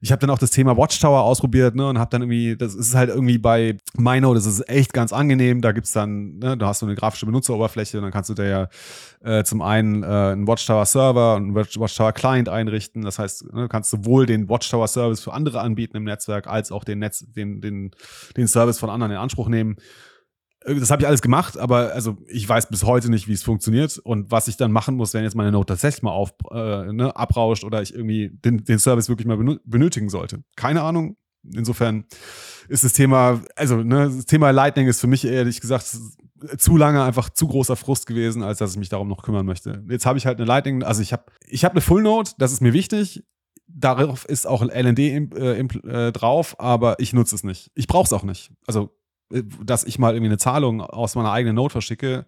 ich habe dann auch das Thema Watchtower ausprobiert, ne, und habe dann irgendwie, das ist halt irgendwie bei Mino, das ist echt ganz angenehm. Da gibt's dann, ne, da hast du eine grafische Benutzeroberfläche und dann kannst du da ja äh, zum einen äh, einen Watchtower Server und einen Watchtower Client einrichten. Das heißt, ne, du kannst sowohl den Watchtower Service für andere anbieten im Netzwerk, als auch den Netz, den, den, den Service von anderen in Anspruch nehmen. Äh, das habe ich alles gemacht, aber also ich weiß bis heute nicht, wie es funktioniert und was ich dann machen muss, wenn jetzt meine Note tatsächlich mal auf, äh, ne, abrauscht oder ich irgendwie den, den Service wirklich mal benötigen sollte. Keine Ahnung. Insofern ist das Thema, also ne, das Thema Lightning ist für mich ehrlich gesagt zu lange einfach zu großer Frust gewesen, als dass ich mich darum noch kümmern möchte. Jetzt habe ich halt eine Lightning, also ich habe ich habe eine Full Note, das ist mir wichtig. Darauf ist auch LND äh, äh, drauf, aber ich nutze es nicht. Ich brauche es auch nicht. Also dass ich mal irgendwie eine Zahlung aus meiner eigenen Note verschicke,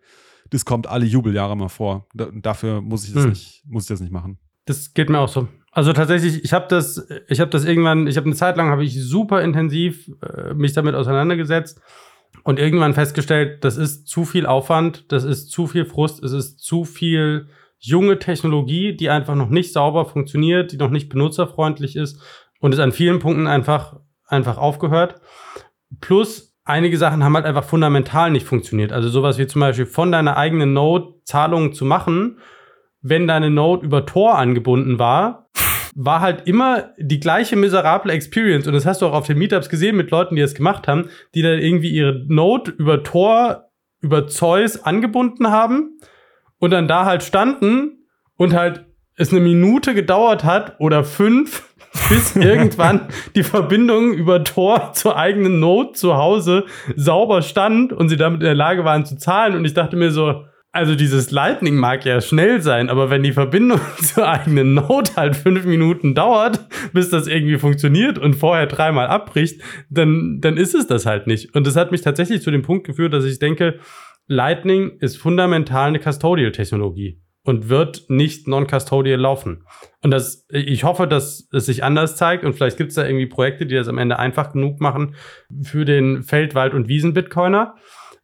das kommt alle Jubeljahre mal vor. dafür muss ich das hm. nicht, muss ich das nicht machen. Das geht mir auch so. Also tatsächlich, ich habe das, ich habe das irgendwann, ich habe eine Zeit lang habe ich super intensiv äh, mich damit auseinandergesetzt und irgendwann festgestellt, das ist zu viel Aufwand, das ist zu viel Frust, es ist zu viel junge Technologie, die einfach noch nicht sauber funktioniert, die noch nicht benutzerfreundlich ist und es an vielen Punkten einfach einfach aufgehört. Plus einige Sachen haben halt einfach fundamental nicht funktioniert. Also sowas wie zum Beispiel von deiner eigenen Node Zahlungen zu machen, wenn deine Node über Tor angebunden war, war halt immer die gleiche miserable Experience. Und das hast du auch auf den Meetups gesehen mit Leuten, die das gemacht haben, die dann irgendwie ihre Node über Tor, über Zeus angebunden haben und dann da halt standen und halt es eine Minute gedauert hat oder fünf, bis <laughs> irgendwann die Verbindung über Tor zur eigenen Note zu Hause sauber stand und sie damit in der Lage waren zu zahlen. Und ich dachte mir so, also dieses Lightning mag ja schnell sein, aber wenn die Verbindung <laughs> zur eigenen Node halt fünf Minuten dauert, bis das irgendwie funktioniert und vorher dreimal abbricht, dann, dann ist es das halt nicht. Und das hat mich tatsächlich zu dem Punkt geführt, dass ich denke, Lightning ist fundamental eine Custodial-Technologie und wird nicht non-custodial laufen. Und das, ich hoffe, dass es sich anders zeigt und vielleicht gibt es da irgendwie Projekte, die das am Ende einfach genug machen für den Feld-, Wald- und Wiesen-Bitcoiner.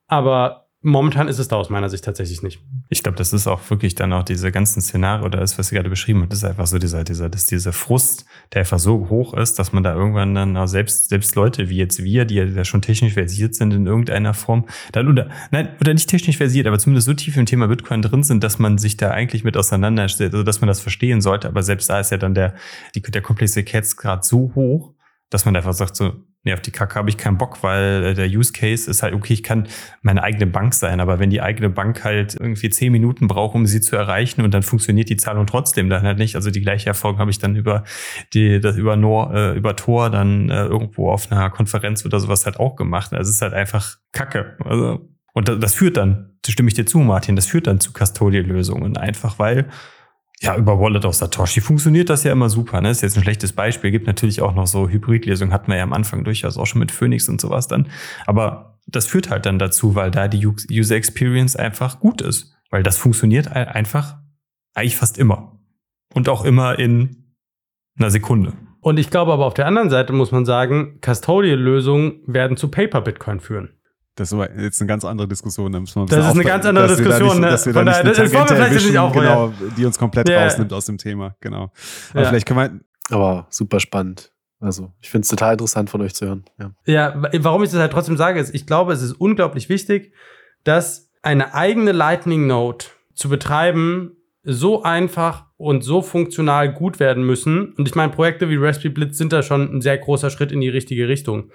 Aber Momentan ist es da aus meiner Sicht tatsächlich nicht. Ich glaube, das ist auch wirklich dann auch diese ganzen Szenarien oder das, was Sie gerade beschrieben das ist einfach so dieser, dieser, dass dieser Frust, der einfach so hoch ist, dass man da irgendwann dann auch selbst, selbst Leute wie jetzt wir, die ja schon technisch versiert sind in irgendeiner Form, dann oder, nein, oder nicht technisch versiert, aber zumindest so tief im Thema Bitcoin drin sind, dass man sich da eigentlich mit auseinanderstellt, also dass man das verstehen sollte, aber selbst da ist ja dann der, die, der Komplexitätsgrad so hoch, dass man einfach sagt so, nee, auf die Kacke habe ich keinen Bock, weil äh, der Use Case ist halt, okay, ich kann meine eigene Bank sein, aber wenn die eigene Bank halt irgendwie zehn Minuten braucht, um sie zu erreichen und dann funktioniert die Zahlung trotzdem dann halt nicht, also die gleiche Erfahrung habe ich dann über die, das über Nor, äh, über Tor dann äh, irgendwo auf einer Konferenz oder sowas halt auch gemacht. Also es ist halt einfach Kacke. Also und das, das führt dann, da stimme ich dir zu, Martin, das führt dann zu Custodial-Lösungen, einfach weil ja, über Wallet auf Satoshi funktioniert das ja immer super. Ne? Ist jetzt ein schlechtes Beispiel. Gibt natürlich auch noch so Hybridlösungen, hatten wir ja am Anfang durchaus auch schon mit Phoenix und sowas dann. Aber das führt halt dann dazu, weil da die User Experience einfach gut ist. Weil das funktioniert einfach eigentlich fast immer. Und auch immer in einer Sekunde. Und ich glaube aber auf der anderen Seite muss man sagen, Custodial-Lösungen werden zu Paper-Bitcoin führen. Das ist aber jetzt eine ganz andere Diskussion. Da das ist eine ganz andere Diskussion. Da nicht, ne? Von daher, das wollen wir vielleicht nicht auch genau, die uns komplett ja. rausnimmt aus dem Thema. Genau. Aber ja. vielleicht können wir. Aber super spannend. Also, ich finde es total interessant von euch zu hören. Ja. ja, warum ich das halt trotzdem sage, ist, ich glaube, es ist unglaublich wichtig, dass eine eigene Lightning Node zu betreiben so einfach und so funktional gut werden müssen. Und ich meine, Projekte wie Raspberry Blitz sind da schon ein sehr großer Schritt in die richtige Richtung.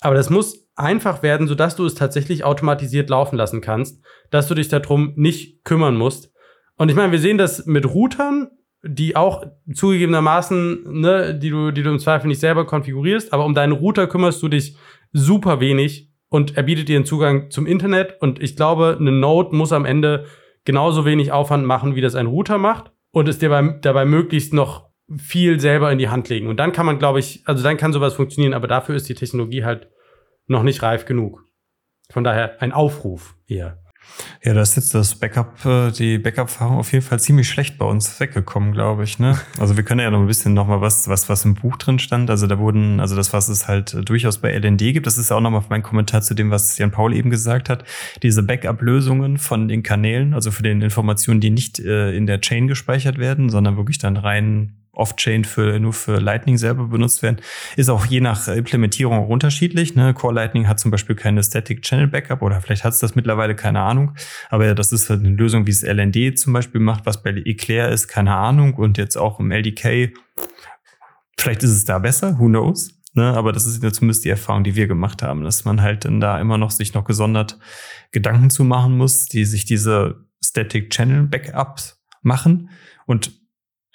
Aber das muss einfach werden, sodass du es tatsächlich automatisiert laufen lassen kannst, dass du dich darum nicht kümmern musst. Und ich meine, wir sehen das mit Routern, die auch zugegebenermaßen, ne, die du, die du im Zweifel nicht selber konfigurierst, aber um deinen Router kümmerst du dich super wenig und er bietet dir einen Zugang zum Internet. Und ich glaube, eine Node muss am Ende genauso wenig Aufwand machen, wie das ein Router macht und es dir dabei, dabei möglichst noch viel selber in die Hand legen. Und dann kann man, glaube ich, also dann kann sowas funktionieren, aber dafür ist die Technologie halt noch nicht reif genug. Von daher ein Aufruf eher. Ja, da ist jetzt das Backup, äh, die Backup-Erfahrung auf jeden Fall ziemlich schlecht bei uns weggekommen, glaube ich. Ne? <laughs> Also wir können ja noch ein bisschen noch mal was, was, was im Buch drin stand. Also da wurden, also das, was es halt durchaus bei LND gibt, das ist ja auch nochmal mein Kommentar zu dem, was Jan Paul eben gesagt hat. Diese Backup-Lösungen von den Kanälen, also für den Informationen, die nicht äh, in der Chain gespeichert werden, sondern wirklich dann rein Off-Chain für, nur für Lightning selber benutzt werden, ist auch je nach Implementierung auch unterschiedlich. Ne? Core Lightning hat zum Beispiel keine Static Channel Backup oder vielleicht hat es das mittlerweile, keine Ahnung. Aber das ist halt eine Lösung, wie es LND zum Beispiel macht, was bei Eclair ist, keine Ahnung. Und jetzt auch im LDK, vielleicht ist es da besser, who knows. Ne? Aber das ist ja zumindest die Erfahrung, die wir gemacht haben, dass man halt dann da immer noch sich noch gesondert Gedanken zu machen muss, die sich diese Static Channel Backups machen. Und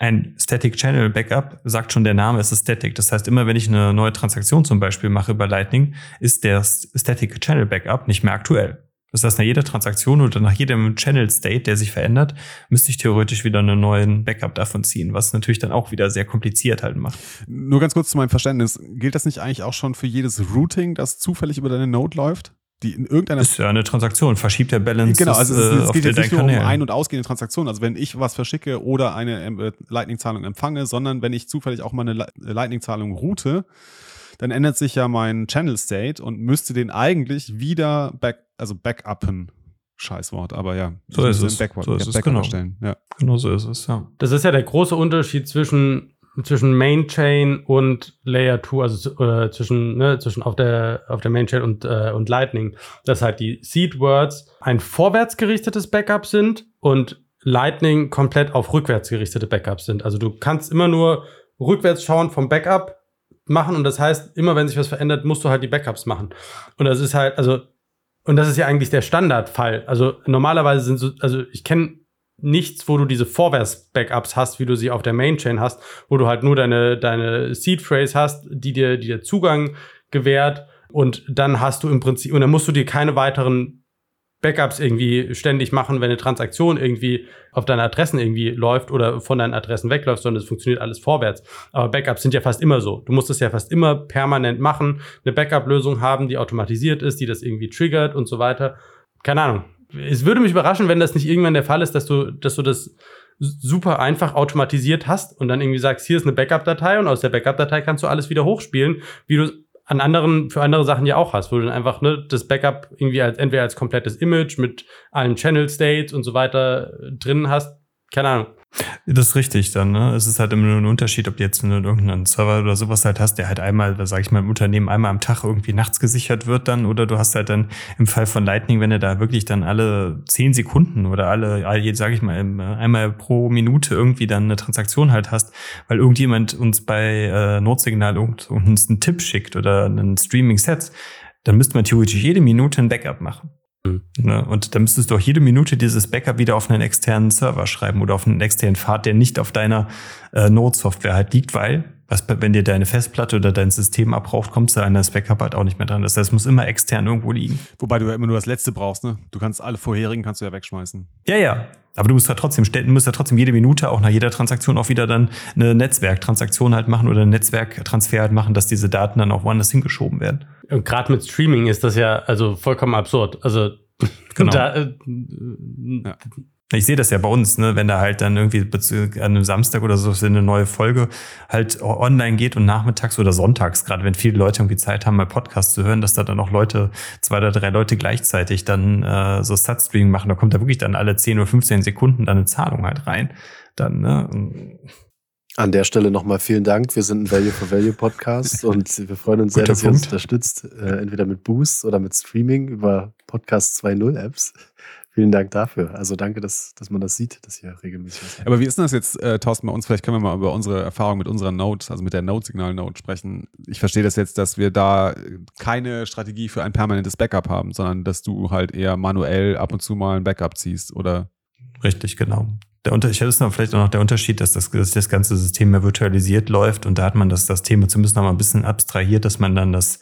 ein Static Channel Backup, sagt schon der Name, es ist Static. Das heißt, immer wenn ich eine neue Transaktion zum Beispiel mache über Lightning, ist der Static Channel Backup nicht mehr aktuell. Das heißt, nach jeder Transaktion oder nach jedem Channel State, der sich verändert, müsste ich theoretisch wieder einen neuen Backup davon ziehen, was natürlich dann auch wieder sehr kompliziert halt macht. Nur ganz kurz zu meinem Verständnis. Gilt das nicht eigentlich auch schon für jedes Routing, das zufällig über deine Node läuft? Die in irgendeiner. ist ja eine Transaktion, verschiebt der Balance. Genau, also es, es äh, geht jetzt nicht nur um ein- und ausgehende Transaktionen. Also wenn ich was verschicke oder eine äh, Lightning-Zahlung empfange, sondern wenn ich zufällig auch mal eine Lightning-Zahlung route, dann ändert sich ja mein Channel State und müsste den eigentlich wieder back, also backuppen. Scheißwort, aber ja. So ist es. Backward, so ist es genau. Stellen. Ja. Genau so ist es, ja. Das ist ja der große Unterschied zwischen zwischen Main Chain und Layer 2, also äh, zwischen, ne, zwischen auf der, auf der Main Chain und, äh, und Lightning, dass halt die Seed Words ein vorwärts gerichtetes Backup sind und Lightning komplett auf rückwärts gerichtete Backups sind. Also du kannst immer nur rückwärts schauen vom Backup machen und das heißt, immer wenn sich was verändert, musst du halt die Backups machen. Und das ist halt, also, und das ist ja eigentlich der Standardfall. Also normalerweise sind so, also ich kenne nichts, wo du diese Vorwärts-Backups hast, wie du sie auf der Main-Chain hast, wo du halt nur deine, deine Seed-Phrase hast, die dir, die dir Zugang gewährt und dann hast du im Prinzip, und dann musst du dir keine weiteren Backups irgendwie ständig machen, wenn eine Transaktion irgendwie auf deine Adressen irgendwie läuft oder von deinen Adressen wegläuft, sondern es funktioniert alles vorwärts. Aber Backups sind ja fast immer so. Du musst es ja fast immer permanent machen, eine Backup-Lösung haben, die automatisiert ist, die das irgendwie triggert und so weiter. Keine Ahnung. Es würde mich überraschen, wenn das nicht irgendwann der Fall ist, dass du, dass du das super einfach automatisiert hast und dann irgendwie sagst, hier ist eine Backup-Datei und aus der Backup-Datei kannst du alles wieder hochspielen, wie du an anderen, für andere Sachen ja auch hast, wo du dann einfach ne, das Backup irgendwie als entweder als komplettes Image mit allen Channel States und so weiter drin hast. Keine Ahnung. Das ist richtig dann, ne? Es ist halt immer nur ein Unterschied, ob du jetzt nur irgendeinen Server oder sowas halt hast, der halt einmal, da sage ich mal, im Unternehmen einmal am Tag irgendwie nachts gesichert wird dann, oder du hast halt dann im Fall von Lightning, wenn du da wirklich dann alle zehn Sekunden oder alle, sage ich mal, einmal pro Minute irgendwie dann eine Transaktion halt hast, weil irgendjemand uns bei äh, Notsignal uns einen Tipp schickt oder einen Streaming-Set, dann müsste man theoretisch jede Minute ein Backup machen. Mhm. Ne? Und dann müsstest du auch jede Minute dieses Backup wieder auf einen externen Server schreiben oder auf einen externen Pfad, der nicht auf deiner äh, Node-Software halt liegt, weil was, wenn dir deine Festplatte oder dein System abbraucht, kommst du an das Backup halt auch nicht mehr dran. Das heißt, es muss immer extern irgendwo liegen. Wobei du ja immer nur das letzte brauchst, ne? Du kannst alle vorherigen kannst du ja wegschmeißen. Ja, ja. Aber du musst ja trotzdem, du musst ja trotzdem jede Minute auch nach jeder Transaktion auch wieder dann eine Netzwerktransaktion halt machen oder einen Netzwerktransfer halt machen, dass diese Daten dann auch woanders hingeschoben werden. Gerade mit Streaming ist das ja also vollkommen absurd. Also <laughs> genau. da, äh, ja. Ich sehe das ja bei uns, ne, wenn da halt dann irgendwie an einem Samstag oder so eine neue Folge halt online geht und nachmittags oder sonntags, gerade wenn viele Leute irgendwie Zeit haben, mal Podcast zu hören, dass da dann auch Leute, zwei oder drei Leute gleichzeitig dann äh, so Sat-Streaming machen. Da kommt da wirklich dann alle 10 oder 15 Sekunden dann eine Zahlung halt rein. Dann, ne? An der Stelle nochmal vielen Dank. Wir sind ein Value for Value Podcast <laughs> und wir freuen uns sehr, dass Punkt. ihr uns unterstützt, äh, entweder mit Boost oder mit Streaming über Podcast 2.0 Apps. Vielen Dank dafür. Also danke, dass, dass man das sieht, dass ihr regelmäßig was Aber wie ist denn das jetzt, äh, Thorsten, bei uns? Vielleicht können wir mal über unsere Erfahrung mit unserer Node, also mit der Node-Signal-Node sprechen. Ich verstehe das jetzt, dass wir da keine Strategie für ein permanentes Backup haben, sondern dass du halt eher manuell ab und zu mal ein Backup ziehst, oder? Richtig, genau der Unterschied ist noch vielleicht auch noch der Unterschied, dass das, dass das ganze System mehr virtualisiert läuft und da hat man das, das Thema zumindest noch mal ein bisschen abstrahiert, dass man dann das,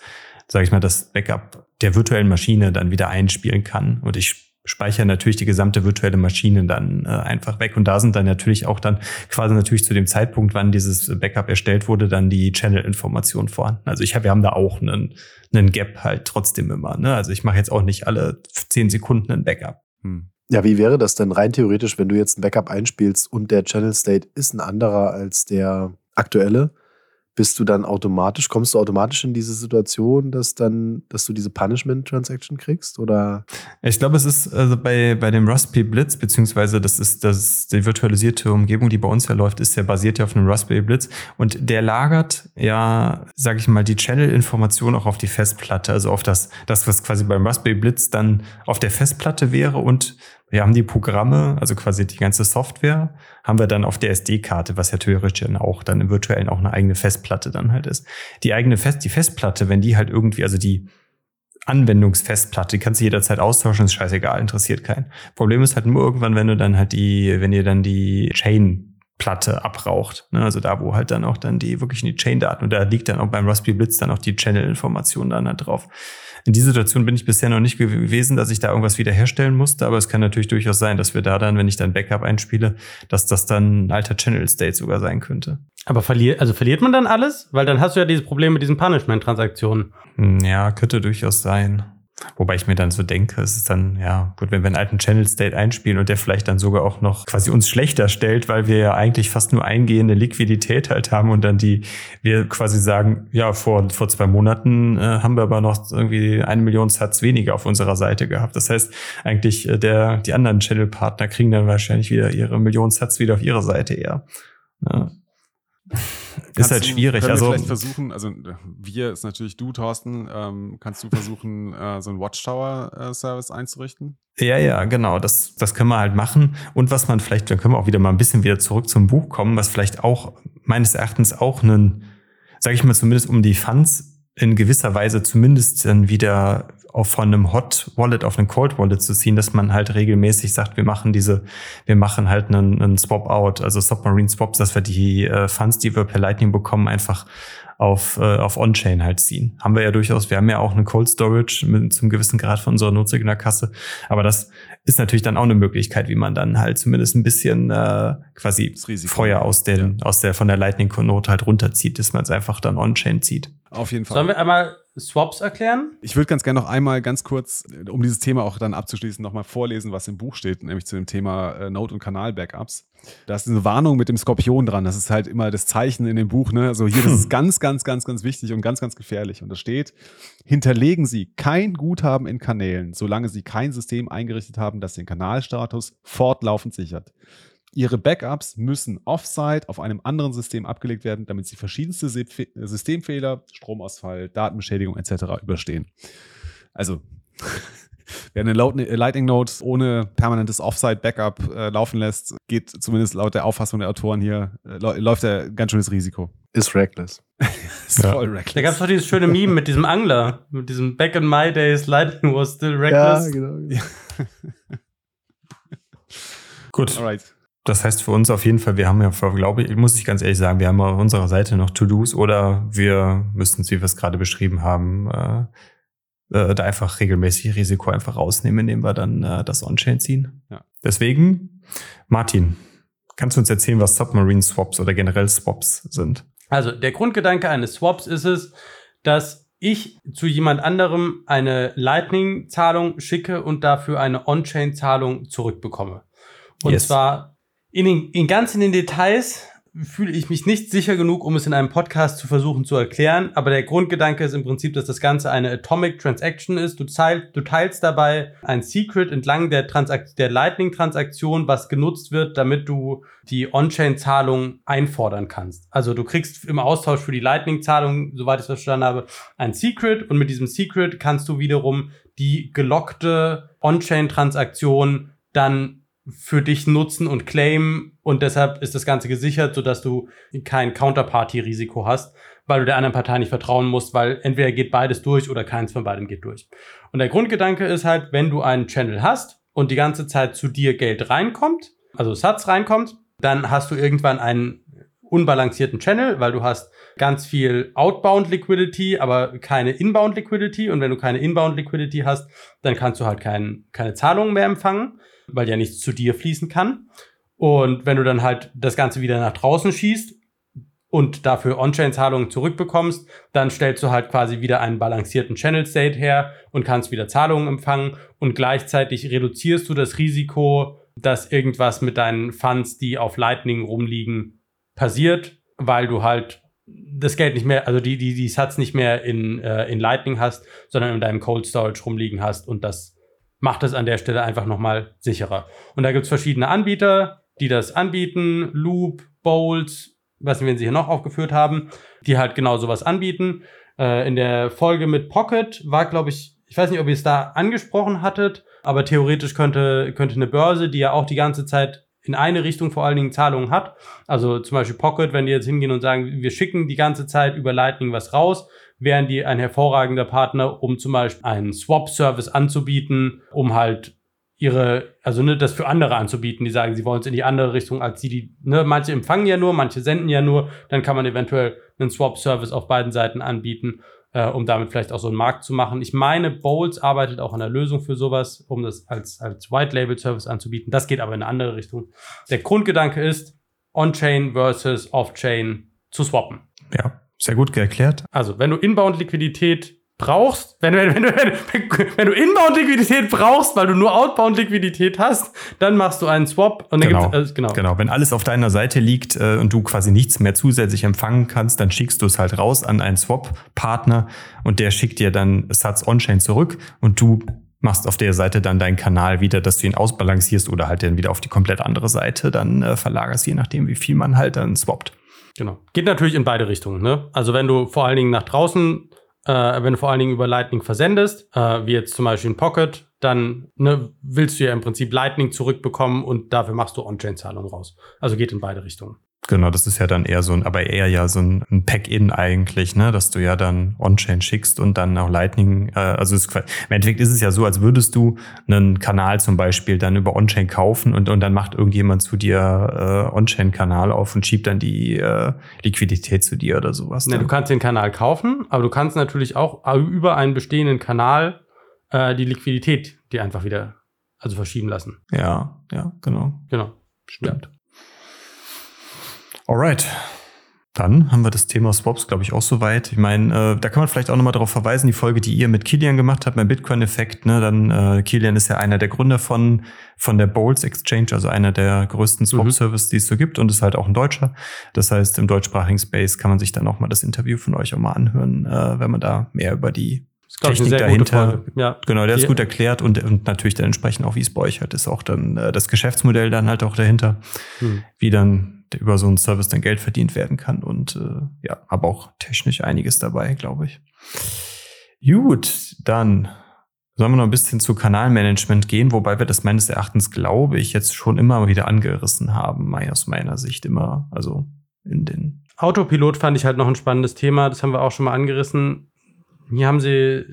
sage ich mal, das Backup der virtuellen Maschine dann wieder einspielen kann. Und ich speichere natürlich die gesamte virtuelle Maschine dann äh, einfach weg. Und da sind dann natürlich auch dann quasi natürlich zu dem Zeitpunkt, wann dieses Backup erstellt wurde, dann die Channel-Informationen vorhanden. Also ich hab, wir haben da auch einen, einen Gap halt trotzdem immer. Ne? Also ich mache jetzt auch nicht alle zehn Sekunden ein Backup. Hm. Ja, wie wäre das denn rein theoretisch, wenn du jetzt ein Backup einspielst und der Channel State ist ein anderer als der aktuelle? bist du dann automatisch, kommst du automatisch in diese Situation, dass dann, dass du diese Punishment-Transaction kriegst? Oder? Ich glaube, es ist also bei, bei dem Raspberry Blitz, beziehungsweise das ist das die virtualisierte Umgebung, die bei uns ja läuft, ist ja basiert ja auf einem Raspberry Blitz und der lagert ja, sage ich mal, die Channel-Information auch auf die Festplatte, also auf das, das, was quasi beim Raspberry Blitz dann auf der Festplatte wäre und wir haben die Programme, also quasi die ganze Software, haben wir dann auf der SD-Karte, was ja theoretisch dann auch dann im virtuellen auch eine eigene Festplatte dann halt ist. Die eigene Fest, die Festplatte, wenn die halt irgendwie, also die Anwendungsfestplatte, die kannst du jederzeit austauschen, ist scheißegal, interessiert keinen. Problem ist halt nur irgendwann, wenn du dann halt die, wenn ihr dann die Chain Platte abraucht. Ne? Also da, wo halt dann auch dann die wirklich die Chain-Daten und da liegt dann auch beim Raspberry Blitz dann auch die Channel-Information dann halt drauf. In die Situation bin ich bisher noch nicht gewesen, dass ich da irgendwas wiederherstellen musste, aber es kann natürlich durchaus sein, dass wir da dann, wenn ich dann Backup einspiele, dass das dann ein alter Channel State sogar sein könnte. Aber verliert, also verliert man dann alles? Weil dann hast du ja dieses Problem mit diesen Punishment-Transaktionen. Hm, ja, könnte durchaus sein. Wobei ich mir dann so denke, es ist dann, ja, gut, wenn wir einen alten Channel State einspielen und der vielleicht dann sogar auch noch quasi uns schlechter stellt, weil wir ja eigentlich fast nur eingehende Liquidität halt haben und dann die, wir quasi sagen, ja, vor, vor zwei Monaten äh, haben wir aber noch irgendwie eine Million Satz weniger auf unserer Seite gehabt. Das heißt, eigentlich äh, der, die anderen Channel-Partner kriegen dann wahrscheinlich wieder ihre Million Satz wieder auf ihre Seite eher. Ja <laughs> ist halt schwierig. Können also wir vielleicht versuchen, also wir ist natürlich du, Thorsten, ähm, kannst du versuchen, <laughs> äh, so einen Watchtower-Service äh, einzurichten? Ja, ja, genau. Das, das können wir halt machen. Und was man vielleicht, dann können wir auch wieder mal ein bisschen wieder zurück zum Buch kommen, was vielleicht auch meines Erachtens auch einen, sage ich mal, zumindest um die Funds in gewisser Weise zumindest dann wieder auf von einem Hot Wallet auf einen Cold Wallet zu ziehen, dass man halt regelmäßig sagt, wir machen diese, wir machen halt einen, einen Swap Out, also Submarine Swaps, dass wir die äh, Funds, die wir per Lightning bekommen, einfach auf, äh, auf On-Chain halt ziehen. Haben wir ja durchaus, wir haben ja auch eine Cold Storage mit zum gewissen Grad von unserer Nutzung in der Kasse. Aber das ist natürlich dann auch eine Möglichkeit, wie man dann halt zumindest ein bisschen äh, quasi. Feuer aus, den, aus der von der Lightning Note halt runterzieht, dass man es einfach dann On-Chain zieht. Auf jeden Fall. Sollen wir einmal Swaps erklären? Ich würde ganz gerne noch einmal ganz kurz, äh, um dieses Thema auch dann abzuschließen, nochmal vorlesen, was im Buch steht, nämlich zu dem Thema äh, Node- und Kanal-Backups. Da ist eine Warnung mit dem Skorpion dran. Das ist halt immer das Zeichen in dem Buch. Ne? Also hier, das ist <laughs> ganz, ganz, ganz, ganz wichtig und ganz, ganz gefährlich. Und da steht, hinterlegen Sie kein Guthaben in Kanälen, solange Sie kein System eingerichtet haben, das den Kanalstatus fortlaufend sichert. Ihre Backups müssen offsite auf einem anderen System abgelegt werden, damit sie verschiedenste Systemfehler, Stromausfall, Datenbeschädigung etc. überstehen. Also, <laughs> wer eine Lightning Node ohne permanentes Offsite-Backup äh, laufen lässt, geht zumindest laut der Auffassung der Autoren hier, äh, läu- läuft er ganz schönes Risiko. Ist reckless. <laughs> Ist Ja. voll Da reckless. gab es doch dieses schöne Meme mit diesem Angler, mit diesem Back in my days, Lightning was still reckless. genau. <laughs> Gut. Alright. Das heißt für uns auf jeden Fall, wir haben ja, glaube ich, muss ich ganz ehrlich sagen, wir haben auf unserer Seite noch To-Dos oder wir müssten es, wie wir es gerade beschrieben haben, äh, äh, da einfach regelmäßig Risiko einfach rausnehmen, indem wir dann äh, das On-Chain ziehen. Ja. Deswegen, Martin, kannst du uns erzählen, was Submarine Swaps oder generell Swaps sind? Also der Grundgedanke eines Swaps ist es, dass ich zu jemand anderem eine Lightning-Zahlung schicke und dafür eine On-Chain-Zahlung zurückbekomme. Und Yes. zwar in, den, in ganz in den Details fühle ich mich nicht sicher genug, um es in einem Podcast zu versuchen zu erklären. Aber der Grundgedanke ist im Prinzip, dass das Ganze eine Atomic Transaction ist. Du, teil, du teilst dabei ein Secret entlang der, Transakt der Lightning-Transaktion, was genutzt wird, damit du die On-Chain-Zahlung einfordern kannst. Also du kriegst im Austausch für die Lightning-Zahlung, soweit ich es verstanden habe, ein Secret und mit diesem Secret kannst du wiederum die gelockte On-Chain-Transaktion dann für dich nutzen und claimen und deshalb ist das Ganze gesichert, sodass du kein Counterparty-Risiko hast, weil du der anderen Partei nicht vertrauen musst, weil entweder geht beides durch oder keins von beidem geht durch. Und der Grundgedanke ist halt, wenn du einen Channel hast und die ganze Zeit zu dir Geld reinkommt, also Satz reinkommt, dann hast du irgendwann einen unbalancierten Channel, weil du hast ganz viel Outbound Liquidity, aber keine Inbound Liquidity. Und wenn du keine Inbound Liquidity hast, dann kannst du halt kein, keine Zahlungen mehr empfangen, weil ja nichts zu dir fließen kann. Und wenn du dann halt das Ganze wieder nach draußen schießt und dafür On-Chain-Zahlungen zurückbekommst, dann stellst du halt quasi wieder einen balancierten Channel-State her und kannst wieder Zahlungen empfangen. Und gleichzeitig reduzierst du das Risiko, dass irgendwas mit deinen Funds, die auf Lightning rumliegen, passiert, weil du halt das Geld nicht mehr, also die, die, die Sats nicht mehr in, äh, in Lightning hast, sondern in deinem Cold Storage rumliegen hast. Und das macht es an der Stelle einfach nochmal sicherer. Und da gibt es verschiedene Anbieter, die das anbieten, Loop, Bolt, was wir sie hier noch aufgeführt haben, die halt genau sowas anbieten. Äh, in der Folge mit Pocket war, glaube ich, ich weiß nicht, ob ihr es da angesprochen hattet, aber theoretisch könnte, könnte eine Börse, die ja auch die ganze Zeit in eine Richtung vor allen Dingen Zahlungen hat. Also zum Beispiel Pocket, wenn die jetzt hingehen und sagen, wir schicken die ganze Zeit über Lightning was raus, wären die ein hervorragender Partner, um zum Beispiel einen Swap-Service anzubieten, um halt ihre, also ne, das für andere anzubieten, die sagen, sie wollen es in die andere Richtung als die, die, ne, manche empfangen ja nur, manche senden ja nur, dann kann man eventuell einen Swap-Service auf beiden Seiten anbieten, äh, um damit vielleicht auch so einen Markt zu machen. Ich meine, Bowls arbeitet auch an der Lösung für sowas, um das als, als White-Label-Service anzubieten. Das geht aber in eine andere Richtung. Der Grundgedanke ist, On-Chain versus Off-Chain zu swappen. Ja, sehr gut erklärt. Also, wenn du Inbound-Liquidität brauchst, wenn, wenn, <laughs> wenn, du- wenn, wenn du Inbound-Liquidität brauchst, weil du nur Outbound-Liquidität hast, dann machst du einen Swap und dann Genau. gibt's, äh, genau. Genau, wenn alles auf deiner Seite liegt äh, und du quasi nichts mehr zusätzlich empfangen kannst, dann schickst du es halt raus an einen Swap-Partner und der schickt dir dann Satz On-Chain zurück und du machst auf der Seite dann deinen Kanal wieder, dass du ihn ausbalancierst oder halt dann wieder auf die komplett andere Seite dann äh, verlagerst, je nachdem, wie viel man halt dann swappt. Genau. Geht natürlich in beide Richtungen. Ne? Also wenn du vor allen Dingen nach draußen, äh, wenn du vor allen Dingen über Lightning versendest, äh, wie jetzt zum Beispiel in Pocket, dann ne, willst du ja im Prinzip Lightning zurückbekommen und dafür machst du On-Chain-Zahlungen raus. Also geht in beide Richtungen. Genau, das ist ja dann eher so ein, aber eher ja so ein, ein Pack-in eigentlich, ne, dass du ja dann On-Chain schickst und dann auch Lightning, äh, also es, im Endeffekt ist es ja so, als würdest du einen Kanal zum Beispiel dann über On-Chain kaufen und, und dann macht irgendjemand zu dir äh, On-Chain-Kanal auf und schiebt dann die äh, Liquidität zu dir oder sowas. Ne, Ne? du kannst den Kanal kaufen, aber du kannst natürlich auch über einen bestehenden Kanal äh, die Liquidität dir einfach wieder also verschieben lassen. Ja, ja, genau. Genau. Stimmt. Alright. Dann haben wir das Thema Swaps, glaube ich, auch soweit. Ich meine, äh, da kann man vielleicht auch nochmal darauf verweisen, die Folge, die ihr mit Kilian gemacht habt, mein Bitcoin-Effekt, ne, dann äh, Kilian ist ja einer der Gründer von, von der Bolts Exchange, also einer der größten Swap-Services, die es so gibt und ist halt auch ein Deutscher. Das heißt, im deutschsprachigen Space kann man sich dann auch mal das Interview von euch auch mal anhören, äh, wenn man da mehr über die Technik dahinter. Ja. Genau, der ist gut erklärt und, und natürlich dann entsprechend auch, wie es bei euch halt ist, auch dann äh, das Geschäftsmodell dann halt auch dahinter, Hm. wie dann über so einen Service dann Geld verdient werden kann und äh, ja, aber auch technisch einiges dabei, glaube ich. Gut, dann sollen wir noch ein bisschen zu Kanalmanagement gehen, wobei wir das meines Erachtens, glaube ich, jetzt schon immer wieder angerissen haben, aus meiner Sicht immer, also in den Autopilot fand ich halt noch ein spannendes Thema. Das haben wir auch schon mal angerissen. Hier haben sie,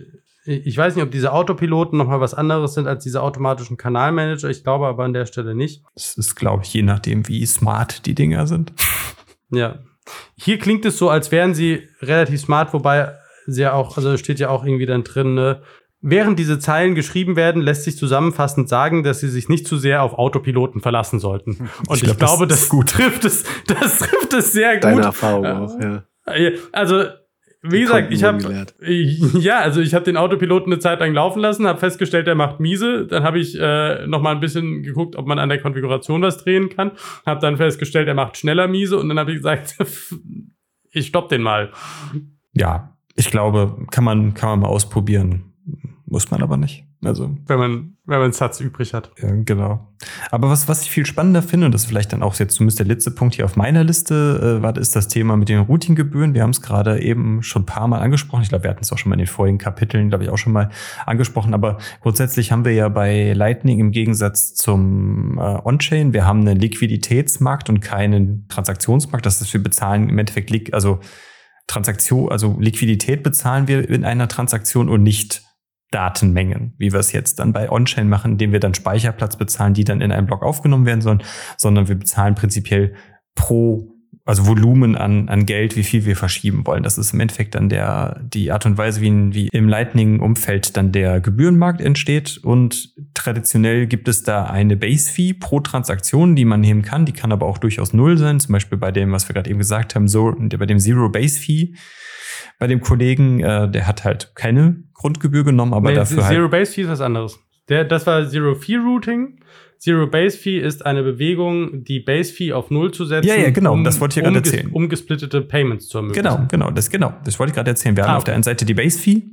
ich weiß nicht, ob diese Autopiloten noch mal was anderes sind als diese automatischen Kanalmanager. Ich glaube aber an der Stelle nicht. das ist, glaube ich, je nachdem, wie smart die Dinger sind. Ja. Hier klingt es so, als wären sie relativ smart, wobei sie ja auch, also steht ja auch irgendwie dann drin, ne? Während diese Zeilen geschrieben werden, lässt sich zusammenfassend sagen, dass sie sich nicht zu sehr auf Autopiloten verlassen sollten. Und ich, glaub, das glaube, das, gut. trifft es, <laughs> das trifft es sehr gut. Deine Erfahrung auch, ja. Also, wie gesagt, ich habe ja, also ich habe den Autopiloten eine Zeit lang laufen lassen, habe festgestellt, der macht miese. Dann habe ich äh, noch mal ein bisschen geguckt, ob man an der Konfiguration was drehen kann. Habe dann festgestellt, er macht schneller miese und dann habe ich gesagt, <laughs> ich stopp den mal. Ja, ich glaube, kann man, kann man mal ausprobieren. Muss man aber nicht. Also, Wenn man, wenn man einen Satz übrig hat. ja, genau. Aber was, was ich viel spannender finde, und das ist vielleicht dann auch jetzt zumindest der letzte Punkt hier auf meiner Liste, äh, war, ist das Thema mit den Routinggebühren. Wir haben es gerade eben schon ein paar Mal angesprochen. Ich glaube, wir hatten es auch schon mal in den vorigen Kapiteln, glaube ich, auch schon mal angesprochen. Aber grundsätzlich haben wir ja bei Lightning im Gegensatz zum äh, On-Chain, wir haben einen Liquiditätsmarkt und keinen Transaktionsmarkt. Das ist, wir bezahlen im Endeffekt, also Transaktion, also Liquidität bezahlen wir in einer Transaktion und nicht Datenmengen, wie wir es jetzt dann bei On-Chain machen, indem wir dann Speicherplatz bezahlen, die dann in einen Block aufgenommen werden sollen, sondern wir bezahlen prinzipiell pro, also Volumen an, an Geld, wie viel wir verschieben wollen. Das ist im Endeffekt dann der, die Art und Weise, wie, wie im Lightning-Umfeld dann der Gebührenmarkt entsteht. Und traditionell gibt es da eine Base-Fee pro Transaktion, die man nehmen kann. Die kann aber auch durchaus null sein. Zum Beispiel bei dem, was wir gerade eben gesagt haben, so, bei dem Zero-Base-Fee bei dem Kollegen, äh, der hat halt keine Grundgebühr genommen, aber Nee, dafür Zero halt. Base Fee ist was anderes. Der, das war Zero Fee Routing. Zero Base Fee ist eine Bewegung, die Base Fee auf Null zu setzen. Ja, ja, genau, das wollte ich gerade umges- erzählen. Umgesplittete Payments zu ermöglichen. Genau, genau, das genau. Das wollte ich gerade erzählen. Wir Ah, haben auf der einen Seite die Base Fee,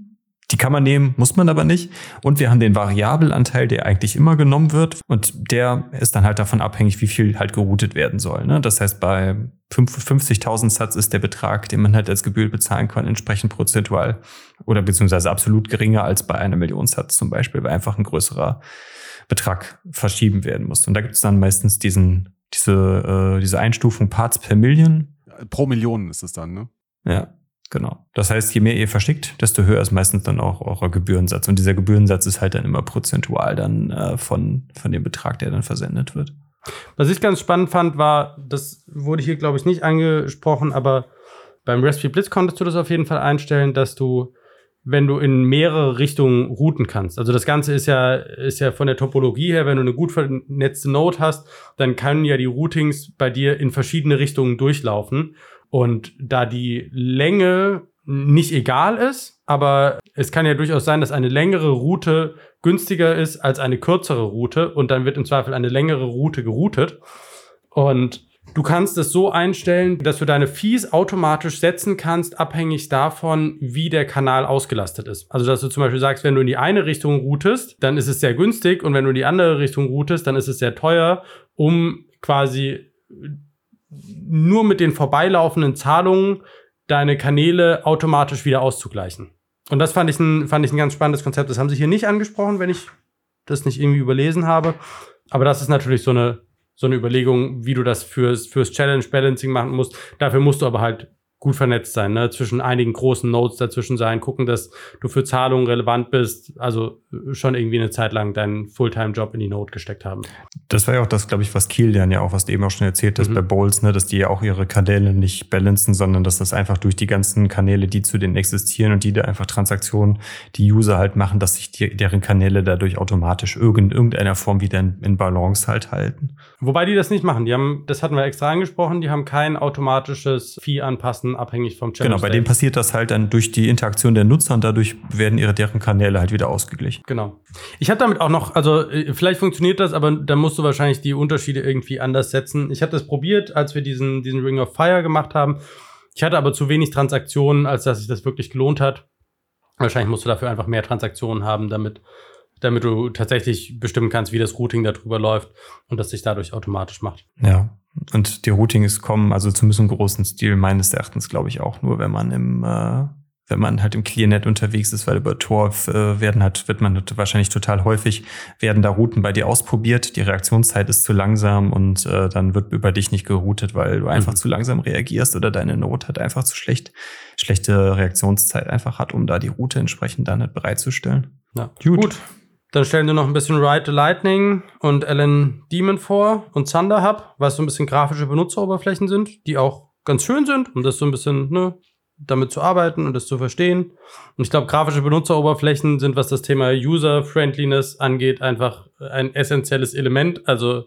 die kann man nehmen, muss man aber nicht. Und wir haben den Variabelanteil, der eigentlich immer genommen wird. Und der ist dann halt davon abhängig, wie viel halt geroutet werden soll. Ne? Das heißt, bei fünf- 50.000 Satz ist der Betrag, den man halt als Gebühr bezahlen kann, entsprechend prozentual oder beziehungsweise absolut geringer als bei einer Million Satz zum Beispiel, weil einfach ein größerer Betrag verschieben werden muss. Und da gibt es dann meistens diesen, diese, äh, diese Einstufung Parts per Million. Pro Million ist es dann, ne? Ja, genau. Das heißt, je mehr ihr verschickt, desto höher ist meistens dann auch euer Gebührensatz. Und dieser Gebührensatz ist halt dann immer prozentual dann äh, von, von dem Betrag, der dann versendet wird. Was ich ganz spannend fand, war, das wurde hier, glaube ich, nicht angesprochen, aber beim Raspberry Blitz konntest du das auf jeden Fall einstellen, dass du, wenn du in mehrere Richtungen routen kannst. Also das Ganze ist ja, ist ja von der Topologie her, wenn du eine gut vernetzte Node hast, dann können ja die Routings bei dir in verschiedene Richtungen durchlaufen. Und da die Länge nicht egal ist, aber es kann ja durchaus sein, dass eine längere Route günstiger ist als eine kürzere Route und dann wird im Zweifel eine längere Route geroutet. Und du kannst es so einstellen, dass du deine Fees automatisch setzen kannst, abhängig davon, wie der Kanal ausgelastet ist. Also, dass du zum Beispiel sagst, wenn du in die eine Richtung routest, dann ist es sehr günstig und wenn du in die andere Richtung routest, dann ist es sehr teuer, um quasi nur mit den vorbeilaufenden Zahlungen deine Kanäle automatisch wieder auszugleichen. Und das fand ich, ein, fand ich ein ganz spannendes Konzept. Das haben sie hier nicht angesprochen, wenn ich das nicht irgendwie überlesen habe. Aber das ist natürlich so eine, so eine Überlegung, wie du das fürs, fürs Challenge Balancing machen musst. Dafür musst du aber halt gut vernetzt sein, ne? zwischen einigen großen Nodes dazwischen sein, gucken, dass du für Zahlungen relevant bist, also schon irgendwie eine Zeit lang deinen Fulltime-Job in die Node gesteckt haben. Das war ja auch das, glaube ich, was Kilian ja auch, was du eben auch schon erzählt hast mhm. bei Bowls, ne, dass die ja auch ihre Kanäle nicht balancen, sondern dass das einfach durch die ganzen Kanäle, die zu denen existieren und die da einfach Transaktionen, die User halt machen, dass sich die, deren Kanäle dadurch automatisch in irgendeiner Form wieder in, in Balance halt halten. Wobei die das nicht machen. Die haben, das hatten wir extra angesprochen, die haben kein automatisches Fee anpassen, abhängig vom Channel. Genau, bei denen passiert das halt dann durch die Interaktion der Nutzer und dadurch werden ihre deren Kanäle halt wieder ausgeglichen. Genau. Ich habe damit auch noch, also äh, vielleicht funktioniert das, aber da musst du wahrscheinlich die Unterschiede irgendwie anders setzen. Ich habe das probiert, als wir diesen, diesen Ring of Fire gemacht haben. Ich hatte aber zu wenig Transaktionen, als dass sich das wirklich gelohnt hat. Wahrscheinlich musst du dafür einfach mehr Transaktionen haben, damit damit du tatsächlich bestimmen kannst, wie das Routing darüber läuft und das sich dadurch automatisch macht. Ja, und die Routings kommen also zumindest im großen Stil meines Erachtens, glaube ich, auch nur, wenn man im äh, wenn man halt im ClearNet unterwegs ist, weil über Tor äh, werden halt, wird man wahrscheinlich total häufig, werden da Routen bei dir ausprobiert, die Reaktionszeit ist zu langsam und äh, dann wird über dich nicht geroutet, weil du einfach mhm. zu langsam reagierst oder deine Not hat einfach zu schlecht, schlechte Reaktionszeit einfach hat, um da die Route entsprechend dann halt bereitzustellen. Ja. Gut. Gut. Dann stellen wir noch ein bisschen Ride the Lightning und Alan Demon vor und Thunder Hub, was so ein bisschen grafische Benutzeroberflächen sind, die auch ganz schön sind, um das so ein bisschen ne, damit zu arbeiten und das zu verstehen. Und ich glaube, grafische Benutzeroberflächen sind, was das Thema User-Friendliness angeht, einfach ein essentielles Element. Also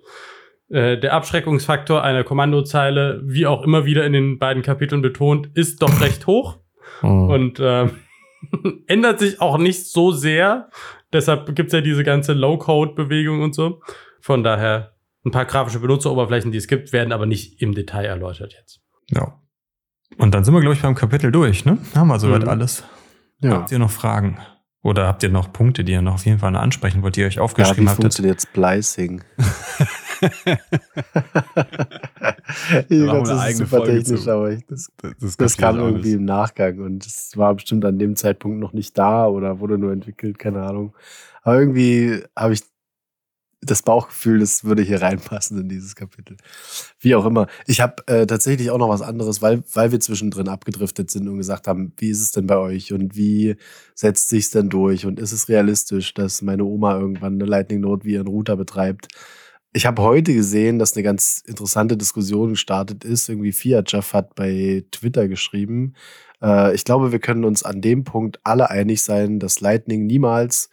äh, der Abschreckungsfaktor einer Kommandozeile, wie auch immer wieder in den beiden Kapiteln betont, ist doch recht hoch. Oh. Und äh, <laughs> ändert sich auch nicht so sehr. Deshalb gibt's ja diese ganze Low-Code-Bewegung und so. Von daher ein paar grafische Benutzeroberflächen, die es gibt, werden aber nicht im Detail erläutert jetzt. Ja. Und dann sind wir, glaube ich, beim Kapitel durch, ne? Haben wir soweit mhm. alles. Ja. Habt ihr noch Fragen? Oder habt ihr noch Punkte, die ihr noch auf jeden Fall ansprechen wollt, die ihr euch aufgeschrieben ja, wie habt? funktioniert Splicing? <laughs> <laughs> ich glaube, das ist super Folge technisch, zu. aber ich, das, das, das kam irgendwie im Nachgang und es war bestimmt an dem Zeitpunkt noch nicht da oder wurde nur entwickelt, keine Ahnung. Aber irgendwie habe ich das Bauchgefühl, das würde hier reinpassen in dieses Kapitel. Wie auch immer. Ich habe äh, tatsächlich auch noch was anderes, weil, weil wir zwischendrin abgedriftet sind und gesagt haben, wie ist es denn bei euch und wie setzt sich denn durch und ist es realistisch, dass meine Oma irgendwann eine Lightning Note wie ihren Router betreibt? Ich habe heute gesehen, dass eine ganz interessante Diskussion gestartet ist. Irgendwie Fiat Jeff hat bei Twitter geschrieben. Äh, ich glaube, wir können uns an dem Punkt alle einig sein, dass Lightning niemals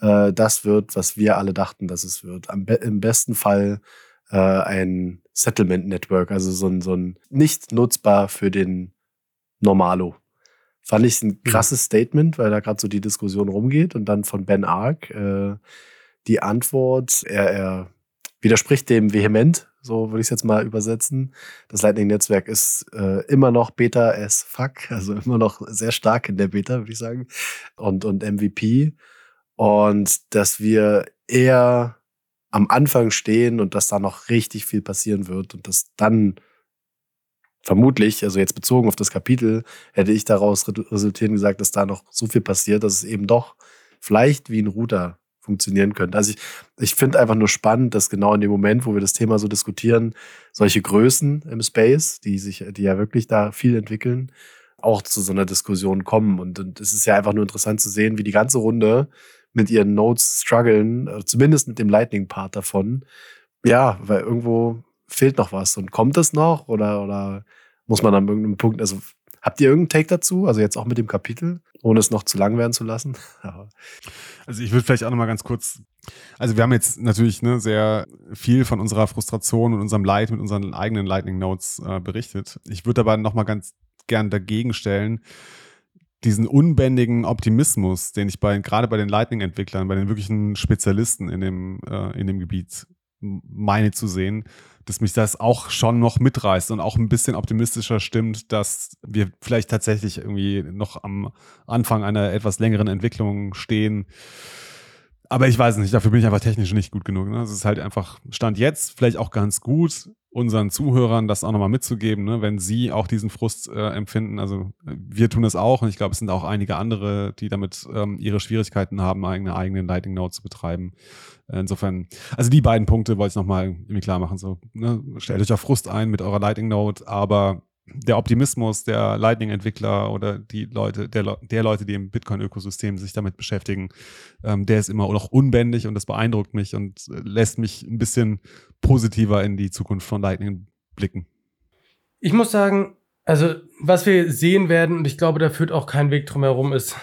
äh, das wird, was wir alle dachten, dass es wird. Be Im besten Fall äh, ein Settlement Network, also so ein, so ein nicht nutzbar für den Normalo. Fand ich ein mhm. krasses. Statement, weil da gerade so die Diskussion rumgeht und dann von Ben Ark äh, die Antwort, er, er widerspricht dem vehement, so würde ich es jetzt mal übersetzen. Das Lightning-Netzwerk ist äh, immer noch Beta as fuck, <laughs> also immer noch sehr stark in der Beta, würde ich sagen, und, und MVP und dass wir eher am Anfang stehen und dass da noch richtig viel passieren wird und dass dann vermutlich, also jetzt bezogen auf das Kapitel, hätte ich daraus resultieren gesagt, dass da noch so viel passiert, dass es eben doch vielleicht wie ein Router funktionieren könnte. Also ich, ich finde einfach nur spannend, dass genau in dem Moment, wo wir das Thema so diskutieren, solche Größen im Space, die sich, die ja wirklich da viel entwickeln, auch zu so einer Diskussion kommen. Und, und es ist ja einfach nur interessant zu sehen, wie die ganze Runde mit ihren Notes strugglen, äh, zumindest mit dem Lightning-Part davon. Ja, weil irgendwo fehlt noch was. Und kommt es noch oder, oder muss man an irgendeinem Punkt, also habt ihr irgendeinen Take dazu? Also jetzt auch mit dem Kapitel, ohne es noch zu lang werden zu lassen? <laughs> also ich würde vielleicht auch noch mal ganz kurz, also wir haben jetzt natürlich ne, sehr viel von unserer Frustration und unserem Leid mit unseren eigenen Lightning Notes äh, berichtet. Ich würde aber noch mal ganz gern dagegen stellen, diesen unbändigen Optimismus, den ich bei, gerade bei den Lightning-Entwicklern, bei den wirklichen Spezialisten in dem, äh, in dem Gebiet meine zu sehen, dass mich das auch schon noch mitreißt und auch ein bisschen optimistischer stimmt, dass wir vielleicht tatsächlich irgendwie noch am Anfang einer etwas längeren Entwicklung stehen. Aber ich weiß nicht, dafür bin ich einfach technisch nicht gut genug. Ne? Ist halt einfach Stand jetzt, vielleicht auch ganz gut, unseren Zuhörern das auch nochmal mitzugeben, ne? wenn sie auch diesen Frust äh, empfinden. Also äh, wir tun es auch und ich glaube, es sind auch einige andere, die damit ähm, ihre Schwierigkeiten haben, eigene eigenen Lightning Note zu betreiben. Insofern, also die beiden Punkte wollte ich nochmal irgendwie klar machen. So, ne? Stellt euch auf Frust ein mit eurer Lightning Note, aber der Optimismus der Lightning-Entwickler oder die Leute, der, der Leute, die im Bitcoin-Ökosystem sich damit beschäftigen, ähm, der ist immer noch unbändig und das beeindruckt mich und äh, lässt mich ein bisschen positiver in die Zukunft von Lightning blicken. Ich muss sagen, also was wir sehen werden, und ich glaube, da führt auch kein Weg drum herum, ist,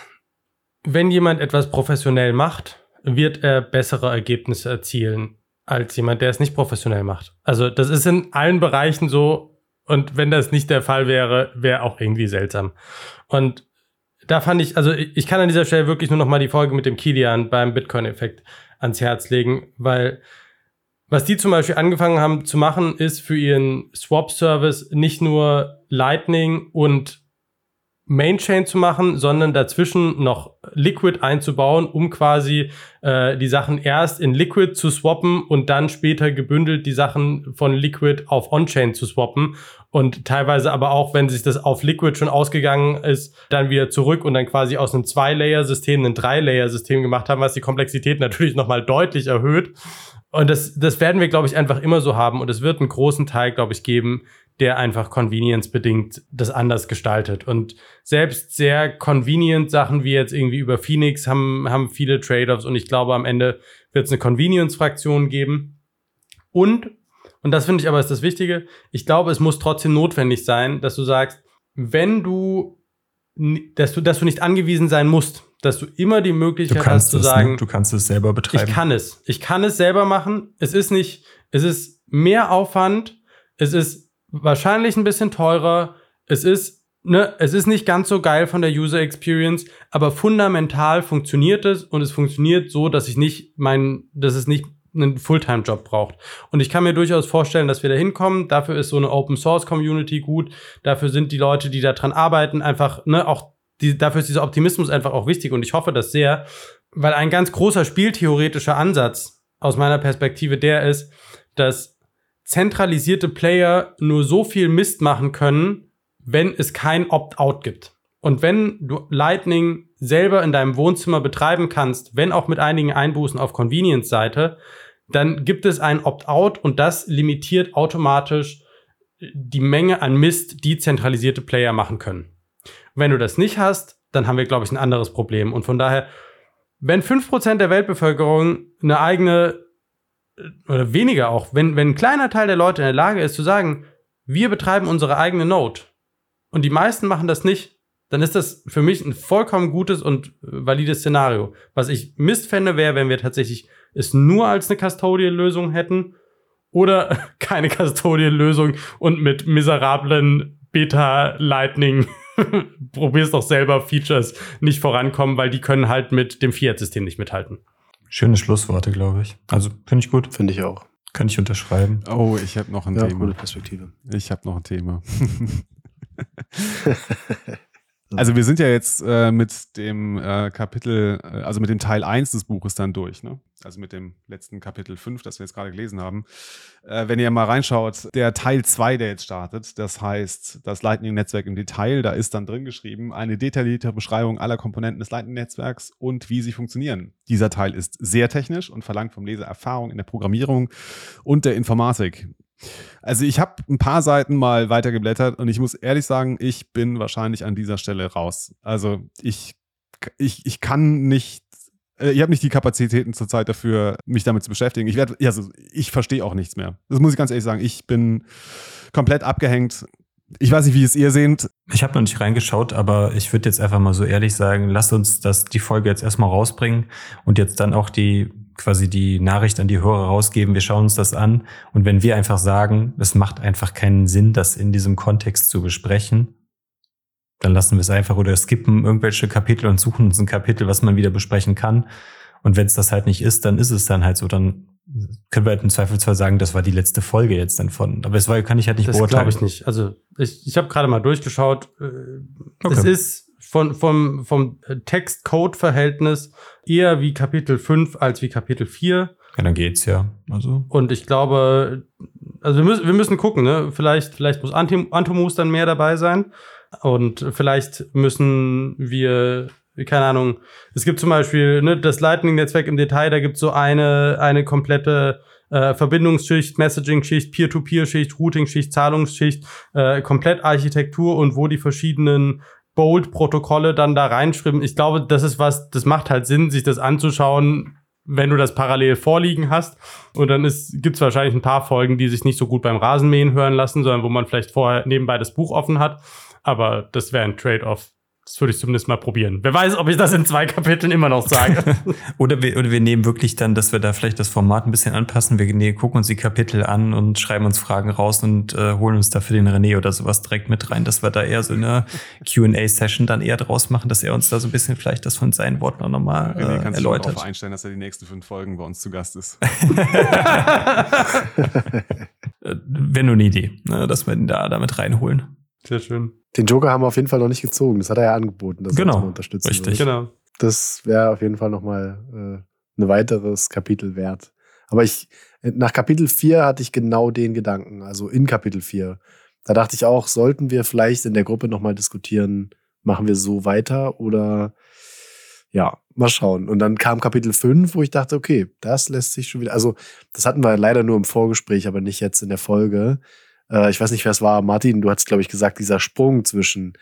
wenn jemand etwas professionell macht, wird er bessere Ergebnisse erzielen als jemand, der es nicht professionell macht. Also das ist in allen Bereichen so, und wenn das nicht der Fall wäre, wäre auch irgendwie seltsam. Und da fand ich, also ich kann an dieser Stelle wirklich nur noch mal die Folge mit dem Kilian beim Bitcoin-Effekt ans Herz legen, weil was die zum Beispiel angefangen haben zu machen, ist für ihren Swap-Service nicht nur Lightning und Mainchain zu machen, sondern dazwischen noch Liquid einzubauen, um quasi äh, die Sachen erst in Liquid zu swappen und dann später gebündelt die Sachen von Liquid auf On-Chain zu swappen und teilweise aber auch, wenn sich das auf Liquid schon ausgegangen ist, dann wieder zurück und dann quasi aus einem Zwei-Layer-System ein Drei-Layer-System gemacht haben, was die Komplexität <laughs> natürlich nochmal deutlich erhöht. Und das, das werden wir, glaube ich, einfach immer so haben. Und es wird einen großen Teil, glaube ich, geben, der einfach convenience-bedingt das anders gestaltet. Und selbst sehr convenient Sachen wie jetzt irgendwie über Phoenix haben, haben viele Trade-offs und ich glaube, am Ende wird es eine Convenience-Fraktion geben. Und, und das finde ich aber ist das Wichtige, ich glaube, es muss trotzdem notwendig sein, dass du sagst, wenn du, dass du, dass du nicht angewiesen sein musst, dass du immer die Möglichkeit hast zu es, sagen, ne? du kannst es selber betreiben. ich kann es. Ich kann es selber machen. Es ist nicht, es ist mehr Aufwand. Es ist wahrscheinlich ein bisschen teurer. Es ist, ne, es ist nicht ganz so geil von der User Experience, aber fundamental funktioniert es und es funktioniert so, dass ich nicht mein, dass es nicht einen Fulltime-Job braucht. Und ich kann mir durchaus vorstellen, dass wir da hinkommen. Dafür ist so eine Open-Source-Community gut. Dafür sind die Leute, die da dran arbeiten, einfach, ne, auch die, dafür ist dieser Optimismus einfach auch wichtig. Und ich hoffe das sehr, weil ein ganz großer spieltheoretischer Ansatz aus meiner Perspektive der ist, dass zentralisierte Player nur so viel Mist machen können, wenn es kein Opt-out gibt. Und wenn du Lightning selber in deinem Wohnzimmer betreiben kannst, wenn auch mit einigen Einbußen auf Convenience-Seite, dann gibt es ein Opt-out und das limitiert automatisch die Menge an Mist, die zentralisierte Player machen können. Wenn du das nicht hast, dann haben wir, glaube ich, ein anderes Problem. Und von daher, wenn 5% der Weltbevölkerung eine eigene oder weniger auch, wenn, wenn ein kleiner Teil der Leute in der Lage ist zu sagen, wir betreiben unsere eigene Node und die meisten machen das nicht, dann ist das für mich ein vollkommen gutes und äh, valides Szenario. Was ich Mist fände, wäre, wenn wir tatsächlich es nur als eine Custodial-Lösung hätten oder <laughs> keine Custodial-Lösung und mit miserablen Beta-Lightning <laughs> probier's doch selber Features nicht vorankommen, weil die können halt mit dem Fiat-System nicht mithalten. Schöne Schlussworte, glaube ich. Also finde ich gut. Finde ich auch. Kann ich unterschreiben. Oh, ich habe noch ein Ja, Thema. gute Perspektive. Ich habe noch ein Thema. <laughs> <laughs> <laughs> also wir sind ja jetzt äh, mit dem äh, Kapitel, äh, also mit dem Teil 1 des Buches dann durch, ne? Also mit dem letzten Kapitel 5, das wir jetzt gerade gelesen haben. Äh, wenn ihr mal reinschaut, der Teil 2, der jetzt startet, das heißt das Lightning-Netzwerk im Detail, da ist dann drin geschrieben eine detaillierte Beschreibung aller Komponenten des Lightning-Netzwerks und wie sie funktionieren. Dieser Teil ist sehr technisch und verlangt vom Leser Erfahrung in der Programmierung und der Informatik. Also ich habe ein paar Seiten mal weitergeblättert und ich muss ehrlich sagen, ich bin wahrscheinlich an dieser Stelle raus. Also ich, ich, ich kann nicht, äh, ich habe nicht die Kapazitäten zurzeit dafür, mich damit zu beschäftigen. Ich werde, also ich verstehe auch nichts mehr. Das muss ich ganz ehrlich sagen. Ich bin komplett abgehängt. Ich weiß nicht, wie es ihr seht. Ich habe noch nicht reingeschaut, aber ich würde jetzt einfach mal so ehrlich sagen, lasst uns das, die Folge jetzt erstmal rausbringen und jetzt dann auch die quasi die Nachricht an die Hörer rausgeben, wir schauen uns das an. Und wenn wir einfach sagen, es macht einfach keinen Sinn, das in diesem Kontext zu besprechen, dann lassen wir es einfach oder skippen irgendwelche Kapitel und suchen uns ein Kapitel, was man wieder besprechen kann. Und wenn es das halt nicht ist, dann ist es dann halt so. Dann können wir halt im Zweifelsfall sagen, das war die letzte Folge jetzt dann von. Aber es war, kann ich halt nicht Das beurteilen. glaube ich nicht. Also ich, ich habe gerade mal durchgeschaut. Äh, Okay. Es ist von, vom, vom Text-Code-Verhältnis eher wie Kapitel 5 als wie Kapitel 4. Ja, dann geht's ja. Also. Und ich glaube, also wir müssen, wir müssen gucken, ne? Vielleicht, vielleicht muss Antomus dann mehr dabei sein. Und vielleicht müssen wir, keine Ahnung, es gibt zum Beispiel ne, das Lightning-Netzwerk im Detail, da gibt es so eine, eine komplette äh, Verbindungsschicht, Messaging-Schicht, Peer-to-Peer-Schicht, Routing-Schicht, Zahlungsschicht, äh, komplett Architektur und wo die verschiedenen Bold-Protokolle dann da reinschreiben. Ich glaube, das ist was, das macht halt Sinn, sich das anzuschauen, wenn du das parallel vorliegen hast. Und dann gibt es wahrscheinlich ein paar Folgen, die sich nicht so gut beim Rasenmähen hören lassen, sondern wo man vielleicht vorher nebenbei das Buch offen hat. Aber das wäre ein Trade-off. Das würde ich zumindest mal probieren. Wer weiß, ob ich das in zwei Kapiteln immer noch sage. <laughs> oder, wir, oder wir nehmen wirklich dann, dass wir da vielleicht das Format ein bisschen anpassen. Wir nee, gucken uns die Kapitel an und schreiben uns Fragen raus und äh, holen uns dafür den René oder sowas direkt mit rein, dass wir da eher so eine <laughs> QA-Session dann eher draus machen, dass er uns da so ein bisschen vielleicht das von seinen Worten auch nochmal äh, René, kannst erläutert. Du darauf einstellen, dass er die nächsten fünf Folgen bei uns zu Gast ist. <laughs> Äh, Wäre nur eine Idee, ne, dass wir ihn da damit reinholen. Sehr schön. Den Joker haben wir auf jeden Fall noch nicht gezogen. Das hat er ja angeboten, dass genau, er uns unterstützen richtig. Will. Genau. Das wäre auf jeden Fall nochmal äh, ein weiteres Kapitel wert. Aber ich, nach Kapitel 4 hatte ich genau den Gedanken, also in Kapitel 4. Da dachte ich auch, sollten wir vielleicht in der Gruppe nochmal diskutieren, machen wir so weiter oder ja, mal schauen. Und dann kam Kapitel 5, wo ich dachte, okay, das lässt sich schon wieder, also das hatten wir leider nur im Vorgespräch, aber nicht jetzt in der Folge. Äh, ich weiß nicht, wer es war, Martin, du hast, glaube ich, gesagt, dieser Sprung zwischen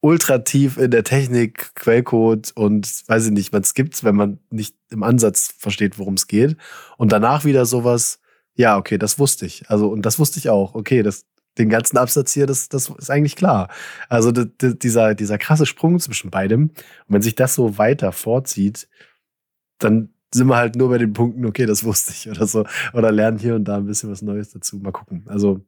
ultra tief in der Technik, Quellcode und weiß ich nicht, was gibt's, wenn man nicht im Ansatz versteht, worum es geht. Und danach wieder sowas, ja, okay, das wusste ich. Also, und das wusste ich auch. Okay, das, den ganzen Absatz hier, das, das ist eigentlich klar. Also dieser, dieser krasse Sprung zwischen beidem. Und wenn sich das so weiter vorzieht, dann sind wir halt nur bei den Punkten, okay, das wusste ich oder so. Oder lernen hier und da ein bisschen was Neues dazu. Mal gucken. Also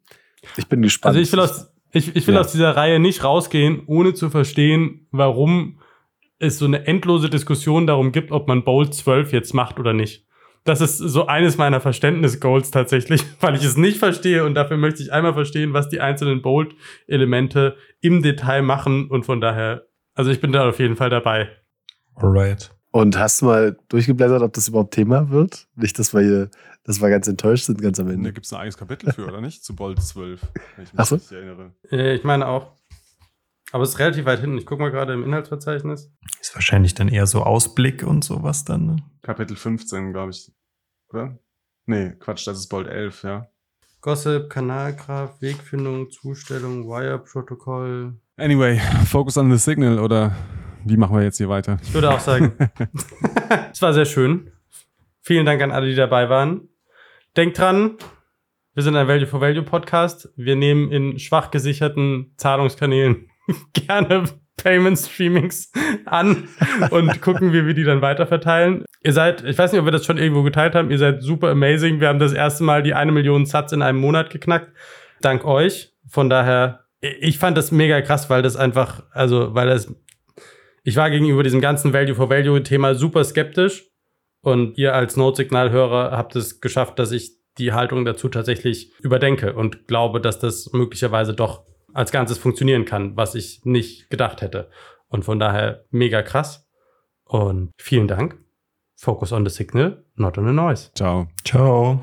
ich bin gespannt. Also ich will aus, ich, ich will ja. aus dieser Reihe nicht rausgehen, ohne zu verstehen, warum es so eine endlose Diskussion darum gibt, ob man Bold 12 jetzt macht oder nicht. Das ist so eines meiner Verständnis-Goals tatsächlich, <laughs> weil ich es nicht verstehe und dafür möchte ich einmal verstehen, was die einzelnen Bold-Elemente im Detail machen und von daher, also ich bin da auf jeden Fall dabei. Alright. Und hast du mal durchgeblättert, ob das überhaupt Thema wird? Nicht, dass wir hier, dass wir ganz enttäuscht sind, ganz am Ende. Da gibt es ein eigenes Kapitel für, oder nicht? Zu Bolt 12, wenn ich mich Ach so? erinnere. Ich meine auch. Aber es ist relativ weit hinten. Ich gucke mal gerade im Inhaltsverzeichnis. Ist wahrscheinlich dann eher so Ausblick und sowas dann, ne? Kapitel 15, glaube ich. Oder? Nee, Quatsch, das ist Bolt 11, ja. Gossip, Kanalgraph, Wegfindung, Zustellung, Wire-Protokoll. Anyway, focus on the signal oder wie machen wir jetzt hier weiter? Ich würde auch sagen, <laughs> es war sehr schön. Vielen Dank an alle, die dabei waren. Denkt dran, wir sind ein Value for Value Podcast. Wir nehmen in schwach gesicherten Zahlungskanälen <laughs> gerne Payment Streamings an und gucken, wie wir die dann weiterverteilen. Ihr seid, ich weiß nicht, ob wir das schon irgendwo geteilt haben, ihr seid super amazing. Wir haben das erste Mal die eine Million Satz in einem Monat geknackt. Dank euch. Von daher, ich fand das mega krass, weil das einfach, also, weil das ich war gegenüber diesem ganzen Value-for-Value-Thema super skeptisch. Und ihr als Notsignalhörer habt es geschafft, dass ich die Haltung dazu tatsächlich überdenke und glaube, dass das möglicherweise doch als Ganzes funktionieren kann, was ich nicht gedacht hätte. Und von daher mega krass. Und vielen Dank. Focus on the signal, not on the noise. Ciao. Ciao.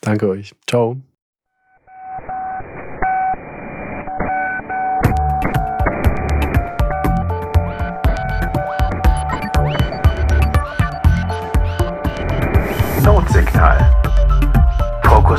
Danke euch. Ciao.